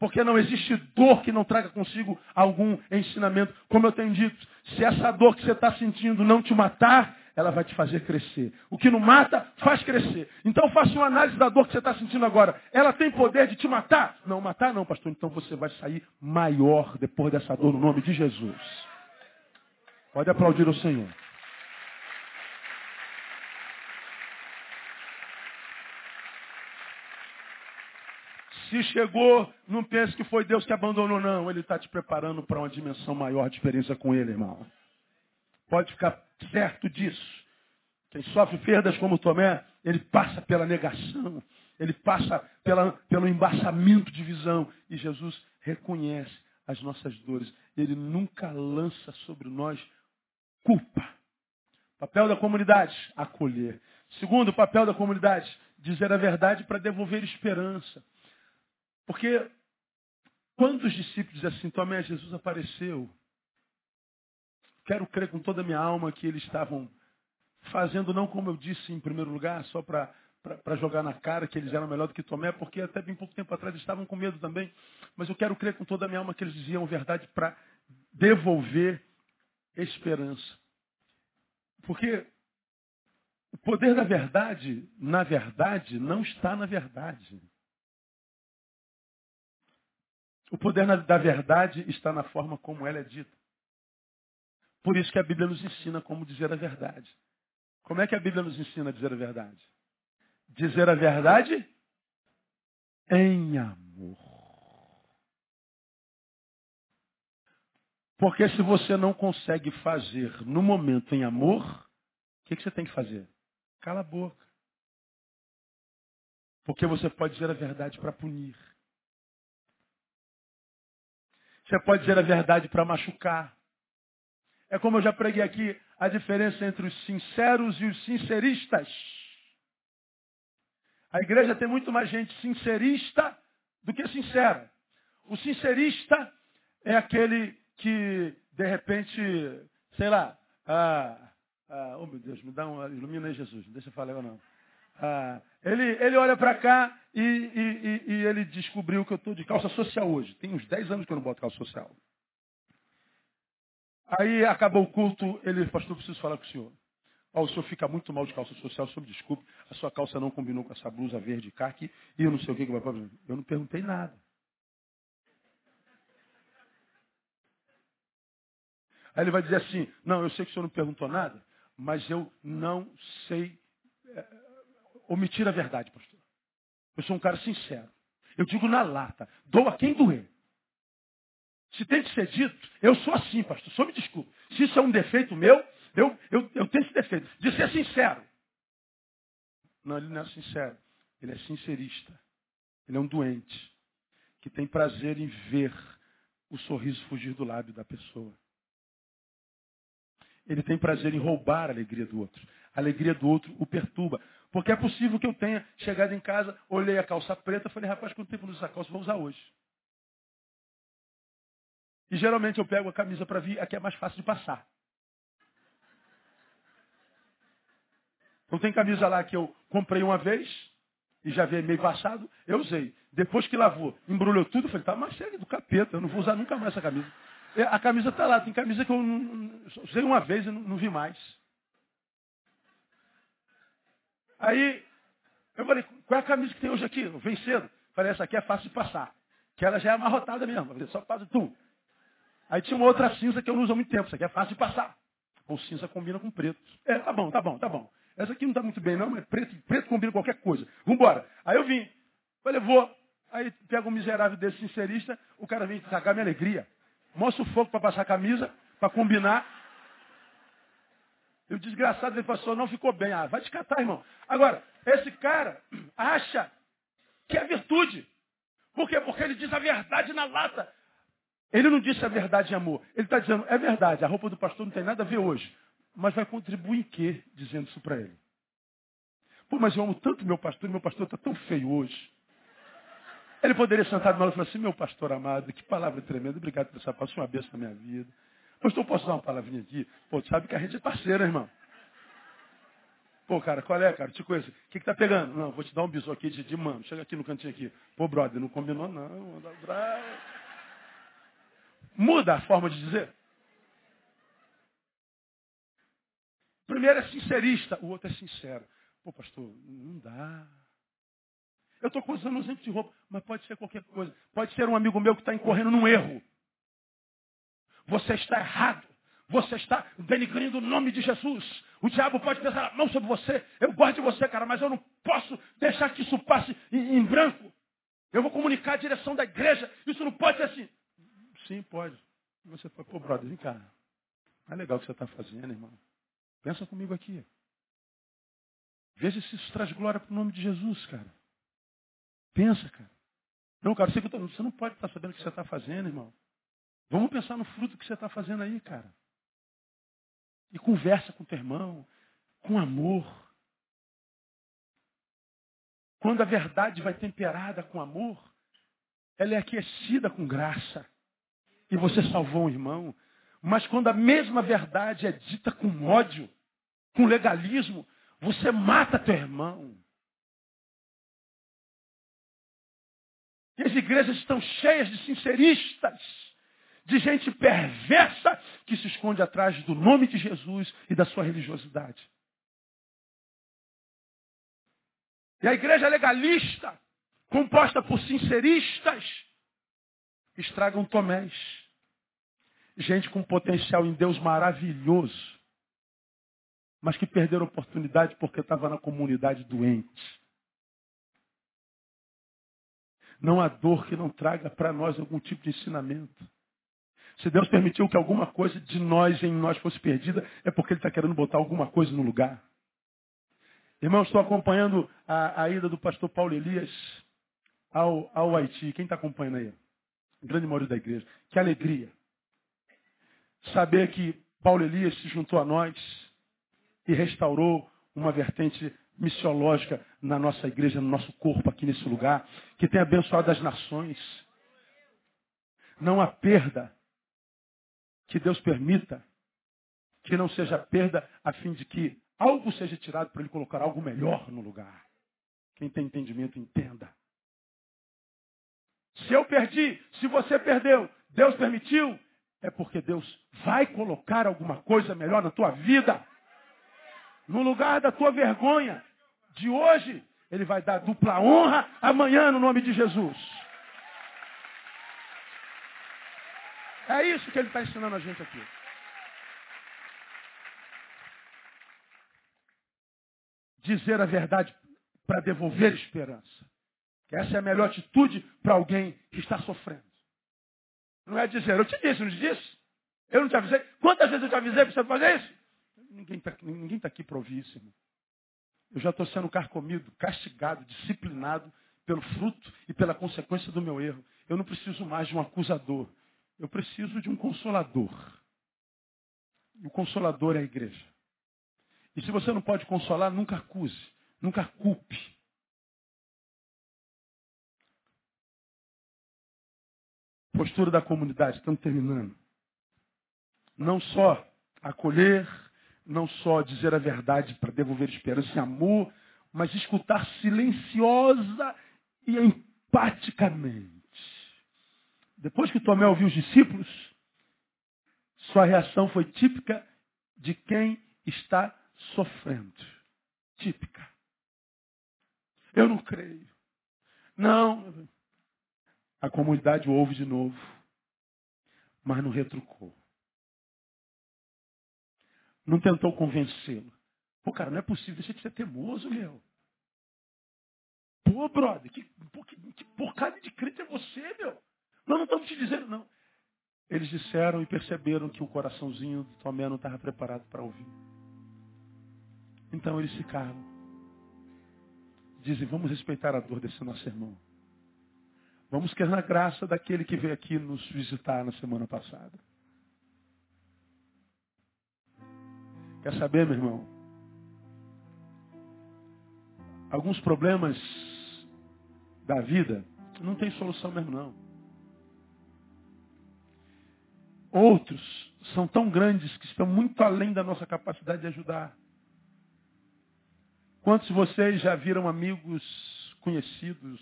Porque não existe dor que não traga consigo algum ensinamento. Como eu tenho dito, se essa dor que você está sentindo não te matar, ela vai te fazer crescer. O que não mata, faz crescer. Então faça uma análise da dor que você está sentindo agora. Ela tem poder de te matar? Não, matar não, pastor. Então você vai sair maior depois dessa dor, no nome de Jesus. Pode aplaudir o Senhor. Se chegou, não pense que foi Deus que abandonou, não. Ele está te preparando para uma dimensão maior de experiência com Ele, irmão. Pode ficar certo disso. Quem sofre perdas como Tomé, ele passa pela negação, ele passa pela, pelo embaçamento de visão. E Jesus reconhece as nossas dores. Ele nunca lança sobre nós culpa. Papel da comunidade, acolher. Segundo, papel da comunidade, dizer a verdade para devolver esperança. Porque quando os discípulos dizem assim, Tomé, Jesus apareceu, quero crer com toda a minha alma que eles estavam fazendo, não como eu disse em primeiro lugar, só para para jogar na cara que eles eram melhor do que Tomé, porque até bem pouco tempo atrás estavam com medo também. Mas eu quero crer com toda a minha alma que eles diziam verdade para devolver esperança. Porque o poder da verdade, na verdade, não está na verdade. O poder da verdade está na forma como ela é dita. Por isso que a Bíblia nos ensina como dizer a verdade. Como é que a Bíblia nos ensina a dizer a verdade? Dizer a verdade em amor. Porque se você não consegue fazer no momento em amor, o que, que você tem que fazer? Cala a boca. Porque você pode dizer a verdade para punir. Você pode dizer a verdade para machucar. É como eu já preguei aqui, a diferença entre os sinceros e os sinceristas. A igreja tem muito mais gente sincerista do que sincera. O sincerista é aquele que, de repente, sei lá, ah, ah, oh meu Deus, me dá um, ilumina aí Jesus, não deixa eu falar eu não. Ah, ele, ele olha para cá e, e, e, ele descobriu que eu estou de calça social hoje. Tem uns 10 anos que eu não boto calça social. Aí acabou o culto, ele, pastor, preciso falar com o senhor. Oh, o senhor fica muito mal de calça social, o senhor me desculpe, a sua calça não combinou com essa blusa verde caque e eu não sei o que, que vai fazer. Eu não perguntei nada. Aí ele vai dizer assim, não, eu sei que o senhor não perguntou nada, mas eu não sei é, omitir a verdade, pastor. Eu sou um cara sincero. Eu digo na lata. Doa quem doer. Se tem que ser dito, eu sou assim, pastor. Só me desculpe. Se isso é um defeito meu, eu, eu, eu tenho esse defeito. De ser sincero. Não, ele não é sincero. Ele é sincerista. Ele é um doente. Que tem prazer em ver o sorriso fugir do lábio da pessoa. Ele tem prazer em roubar a alegria do outro. A alegria do outro o perturba. Porque é possível que eu tenha chegado em casa, olhei a calça preta, falei, rapaz, quanto tempo não usa calça, vou usar hoje. E geralmente eu pego a camisa para vir, aqui é mais fácil de passar. Então tem camisa lá que eu comprei uma vez e já veio meio passado, eu usei. Depois que lavou, embrulhou tudo, falei, tá uma série do capeta, eu não vou usar nunca mais essa camisa. A camisa está lá, tem camisa que eu não, usei uma vez e não, não vi mais. Aí, eu falei, qual é a camisa que tem hoje aqui? Vem cedo. Falei, essa aqui é fácil de passar. Que ela já é amarrotada mesmo. Falei, só passa tum. Aí tinha uma outra cinza que eu não uso há muito tempo. Essa aqui é fácil de passar. O cinza combina com preto. É, tá bom, tá bom, tá bom. Essa aqui não está muito bem, não, mas preto, preto combina qualquer coisa. Vambora. Aí eu vim. Falei, vou. Aí pega um miserável desse sincerista, o cara vem sacar minha alegria. Mostra o fogo para passar a camisa, para combinar. E o desgraçado ele passou, não ficou bem. Ah, vai te catar, irmão. Agora, esse cara acha que é virtude. Por quê? Porque ele diz a verdade na lata. Ele não disse a verdade em amor. Ele está dizendo, é verdade, a roupa do pastor não tem nada a ver hoje. Mas vai contribuir em quê dizendo isso para ele? Pô, mas eu amo tanto meu pastor, meu pastor está tão feio hoje. Ele poderia sentar meu lado e falar assim, meu pastor amado, que palavra tremenda, obrigado por essa palavra, uma bênção na minha vida. Pastor, posso dar uma palavrinha aqui? Pô, tu sabe que a gente é parceira, irmão. Pô, cara, qual é, cara? Te conheço. O que que tá pegando? Não, vou te dar um bisu aqui de, de mano. Chega aqui no cantinho aqui. Pô, brother, não combinou não. Muda a forma de dizer. Primeiro é sincerista, o outro é sincero. Pô, pastor, não dá. Eu estou usando um exemplo de roupa, mas pode ser qualquer coisa. Pode ser um amigo meu que está incorrendo num erro. Você está errado. Você está denigrindo o nome de Jesus. O diabo pode pensar mão sobre você. Eu gosto de você, cara, mas eu não posso deixar que isso passe em, em branco. Eu vou comunicar a direção da igreja. Isso não pode ser assim. Sim, pode. Você foi, pô, brother, vem cá. Não é legal o que você está fazendo, irmão. Pensa comigo aqui. Veja se isso traz glória para o nome de Jesus, cara. Pensa, cara. Não, cara, você, você não pode estar sabendo o que você está fazendo, irmão. Vamos pensar no fruto que você está fazendo aí, cara. E conversa com teu irmão, com amor. Quando a verdade vai temperada com amor, ela é aquecida com graça. E você salvou um irmão. Mas quando a mesma verdade é dita com ódio, com legalismo, você mata teu irmão. E as igrejas estão cheias de sinceristas, de gente perversa que se esconde atrás do nome de Jesus e da sua religiosidade. E a igreja legalista, composta por sinceristas, estragam Tomés. Gente com potencial em Deus maravilhoso, mas que perderam oportunidade porque estava na comunidade doente. Não há dor que não traga para nós algum tipo de ensinamento. Se Deus permitiu que alguma coisa de nós em nós fosse perdida, é porque Ele está querendo botar alguma coisa no lugar. Irmãos, estou acompanhando a, a, ida do pastor Paulo Elias ao, ao Haiti. Quem está acompanhando aí? Grande maioria da igreja. Que alegria. Saber que Paulo Elias se juntou a nós e restaurou uma vertente missiológica na nossa igreja, no nosso corpo aqui nesse lugar, que tem abençoado as nações. Não há perda que Deus permita que não seja perda a fim de que algo seja tirado para ele colocar algo melhor no lugar. Quem tem entendimento, entenda. Se eu perdi, se você perdeu, Deus permitiu, é porque Deus vai colocar alguma coisa melhor na tua vida. No lugar da tua vergonha, de hoje, ele vai dar dupla honra amanhã no nome de Jesus. É isso que ele está ensinando a gente aqui. Dizer a verdade para devolver esperança. Essa é a melhor atitude para alguém que está sofrendo. Não é dizer, eu te disse, não te disse? Eu não te avisei. Quantas vezes eu te avisei para você fazer isso? Ninguém está tá aqui irmão. Eu já estou sendo carcomido, castigado, disciplinado pelo fruto e pela consequência do meu erro. Eu não preciso mais de um acusador. Eu preciso de um consolador. E o consolador é a igreja. E se você não pode consolar, nunca acuse, nunca culpe. Postura da comunidade, estamos terminando. Não só acolher, não só dizer a verdade para devolver esperança e amor, mas escutar silenciosa e empaticamente. Depois que Tomé ouviu os discípulos, sua reação foi típica de quem está sofrendo. Típica. Eu não creio. Não. A comunidade ouve de novo, mas não retrucou. Não tentou convencê-lo. Pô, cara, não é possível, deixa de ser teimoso, meu. Pô, brother, que, que, que porcaria de crente é você, meu? Nós não estamos te dizendo, não. Eles disseram e perceberam que o coraçãozinho do Tomé não estava preparado para ouvir. Então eles ficaram. Dizem, vamos respeitar a dor desse nosso irmão. Vamos querer na graça daquele que veio aqui nos visitar na semana passada. Quer saber, meu irmão? Alguns problemas da vida não tem solução mesmo, não. Outros são tão grandes que estão muito além da nossa capacidade de ajudar. Quantos de vocês já viram amigos conhecidos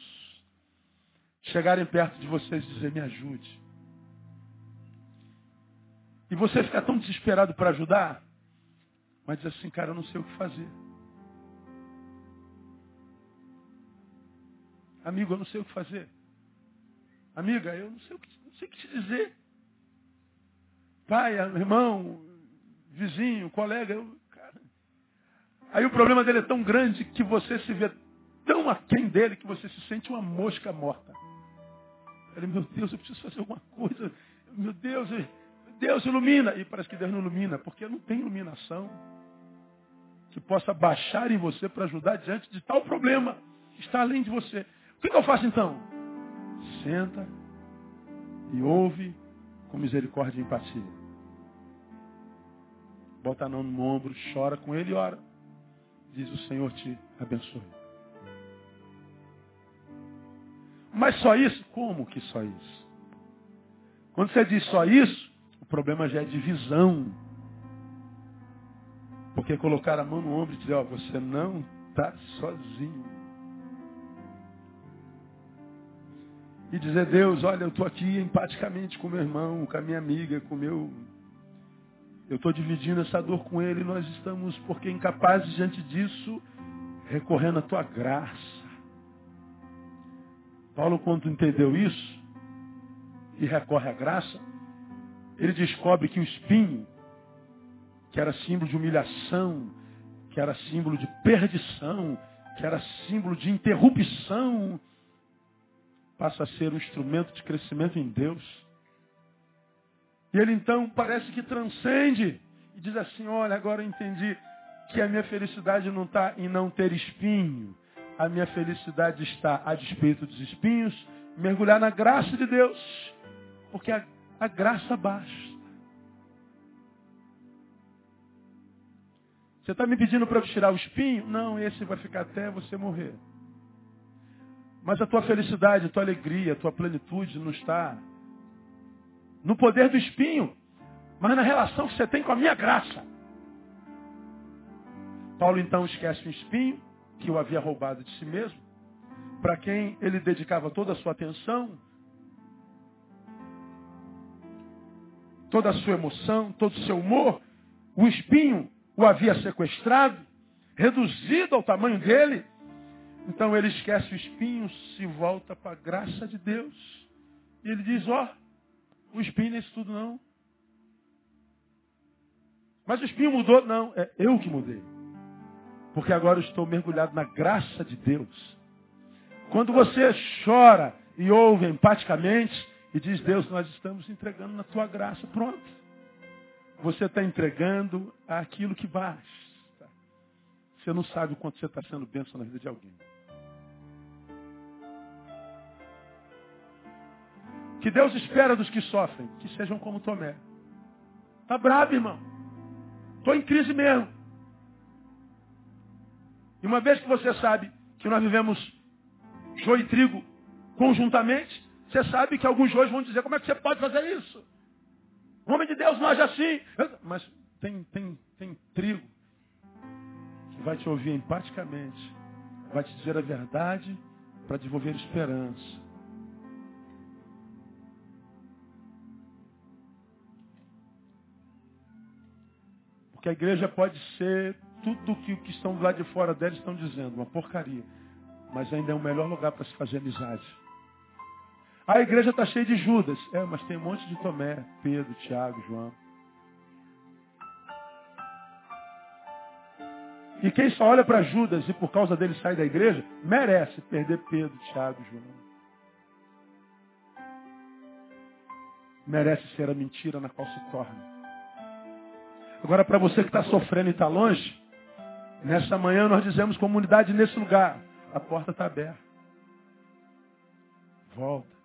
chegarem perto de vocês e dizer, me ajude? E você fica tão desesperado para ajudar, mas diz assim, cara, eu não sei o que fazer. Amigo, eu não sei o que fazer. Amiga, eu não sei o que, não sei o que te dizer pai, irmão, vizinho, colega. Eu, Aí o problema dele é tão grande que você se vê tão aquém dele que você se sente uma mosca morta. Ele, meu Deus, eu preciso fazer alguma coisa. Meu Deus, Deus ilumina. E parece que Deus não ilumina, porque não tem iluminação que possa baixar em você para ajudar diante de tal problema que está além de você. O que, que eu faço então? Senta e ouve com misericórdia e empatia bota a mão no ombro, chora com ele e ora. Diz o Senhor te abençoe. Mas só isso? Como que só isso? Quando você diz só isso, o problema já é divisão. Porque colocar a mão no ombro e dizer, ó, você não está sozinho. E dizer, Deus, olha, eu estou aqui empaticamente com meu irmão, com a minha amiga, com meu eu estou dividindo essa dor com ele nós estamos, porque incapazes diante disso, recorrendo à tua graça. Paulo, quando entendeu isso e recorre à graça, ele descobre que o espinho, que era símbolo de humilhação, que era símbolo de perdição, que era símbolo de interrupção, passa a ser um instrumento de crescimento em Deus. E ele então parece que transcende e diz assim: Olha, agora eu entendi que a minha felicidade não está em não ter espinho. A minha felicidade está, a despeito dos espinhos, mergulhar na graça de Deus. Porque a, a graça basta. Você está me pedindo para tirar o espinho? Não, esse vai ficar até você morrer. Mas a tua felicidade, a tua alegria, a tua plenitude não está no poder do espinho, mas na relação que você tem com a minha graça. Paulo então esquece o espinho, que o havia roubado de si mesmo, para quem ele dedicava toda a sua atenção, toda a sua emoção, todo o seu humor. O espinho o havia sequestrado, reduzido ao tamanho dele. Então ele esquece o espinho, se volta para a graça de Deus. E ele diz, ó, oh, o espinho nesse tudo não. Mas o espinho mudou? Não, é eu que mudei. Porque agora estou mergulhado na graça de Deus. Quando você chora e ouve empaticamente e diz, Deus, nós estamos entregando na tua graça, pronto. Você está entregando aquilo que basta. Você não sabe o quanto você está sendo bênção na vida de alguém. Que Deus espera dos que sofrem, que sejam como Tomé. Tá bravo, irmão. Estou em crise mesmo. E uma vez que você sabe que nós vivemos joio e trigo conjuntamente, você sabe que alguns joios vão dizer, como é que você pode fazer isso? O homem de Deus não age assim. Mas tem, tem, tem trigo que vai te ouvir empaticamente, vai te dizer a verdade para desenvolver esperança. Porque a igreja pode ser tudo o que, que estão lado de fora dela estão dizendo, uma porcaria. Mas ainda é o melhor lugar para se fazer amizade. A igreja está cheia de Judas. É, mas tem um monte de Tomé, Pedro, Tiago, João. E quem só olha para Judas e por causa dele sai da igreja, merece perder Pedro, Tiago, João. Merece ser a mentira na qual se torna. Agora, para você que está sofrendo e está longe, nessa manhã nós dizemos comunidade nesse lugar. A porta está aberta. Volta.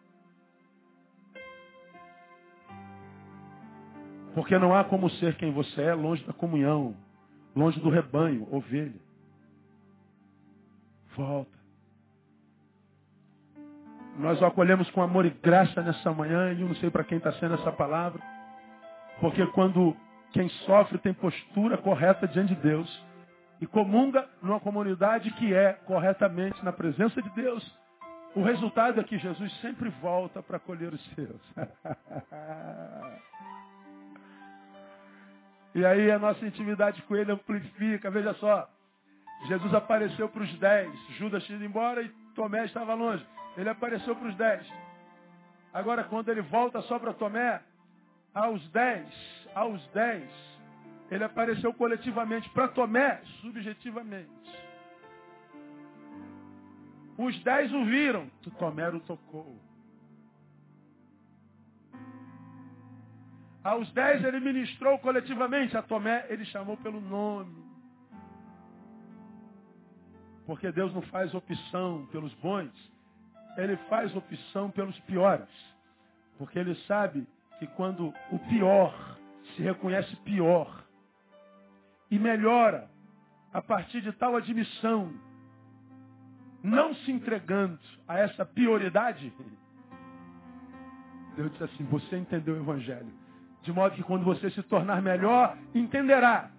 Porque não há como ser quem você é longe da comunhão, longe do rebanho, ovelha. Volta. Nós o acolhemos com amor e graça nessa manhã, e eu não sei para quem está sendo essa palavra, porque quando quem sofre tem postura correta diante de Deus e comunga numa comunidade que é corretamente na presença de Deus. O resultado é que Jesus sempre volta para acolher os seus. e aí a nossa intimidade com ele amplifica. Veja só. Jesus apareceu para os dez. Judas tinha ido embora e Tomé estava longe. Ele apareceu para os dez. Agora, quando ele volta só para Tomé, aos dez, aos dez, ele apareceu coletivamente. Para Tomé, subjetivamente. Os dez o viram. Tomé o tocou. Aos dez ele ministrou coletivamente. A Tomé ele chamou pelo nome. Porque Deus não faz opção pelos bons. Ele faz opção pelos piores. Porque ele sabe que quando o pior se reconhece pior e melhora a partir de tal admissão, não se entregando a essa prioridade, Deus disse assim: você entendeu o Evangelho. De modo que quando você se tornar melhor, entenderá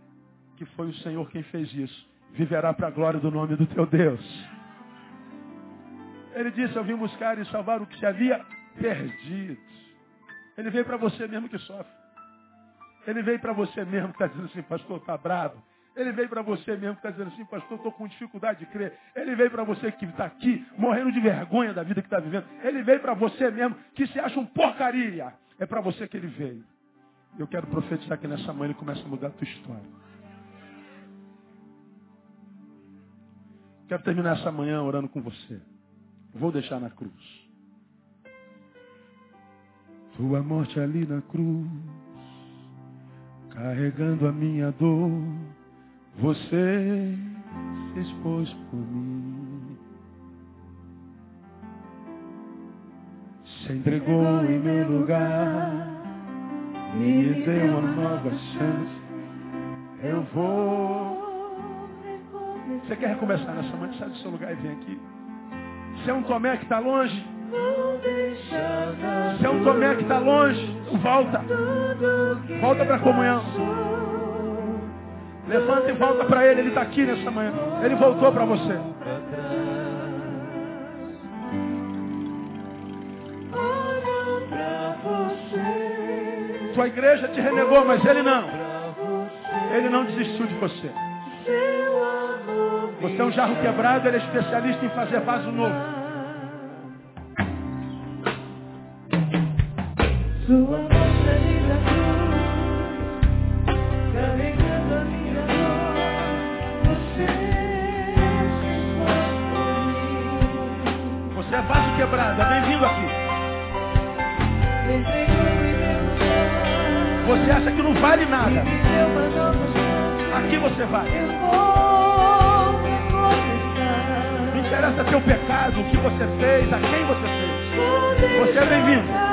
que foi o Senhor quem fez isso. Viverá para a glória do nome do teu Deus. Ele disse: Eu vim buscar e salvar o que se havia perdido. Ele veio para você mesmo que sofre. Ele veio para você mesmo que está dizendo assim, pastor, está bravo. Ele veio para você mesmo que está dizendo assim, pastor, estou com dificuldade de crer. Ele veio para você que está aqui, morrendo de vergonha da vida que está vivendo. Ele veio para você mesmo que se acha um porcaria. É para você que ele veio. Eu quero profetizar que nessa manhã ele começa a mudar a tua história. Quero terminar essa manhã orando com você. Vou deixar na cruz. Tua morte ali na cruz, carregando a minha dor, você se expôs por mim. Se entregou em meu lugar, me deu uma nova chance. Eu vou. Você quer recomeçar nessa manhã? Sai do seu lugar e vem aqui. Se é um Tomé que está longe, se é um Tomé que está longe, volta. Volta para a comunhão. Levanta e volta para ele. Ele está aqui nessa manhã. Ele voltou para você. Sua igreja te renegou, mas ele não. Ele não desistiu de você. Você é um jarro quebrado, ele é especialista em fazer vaso novo. O que você fez, a quem você fez. Você é bem-vindo.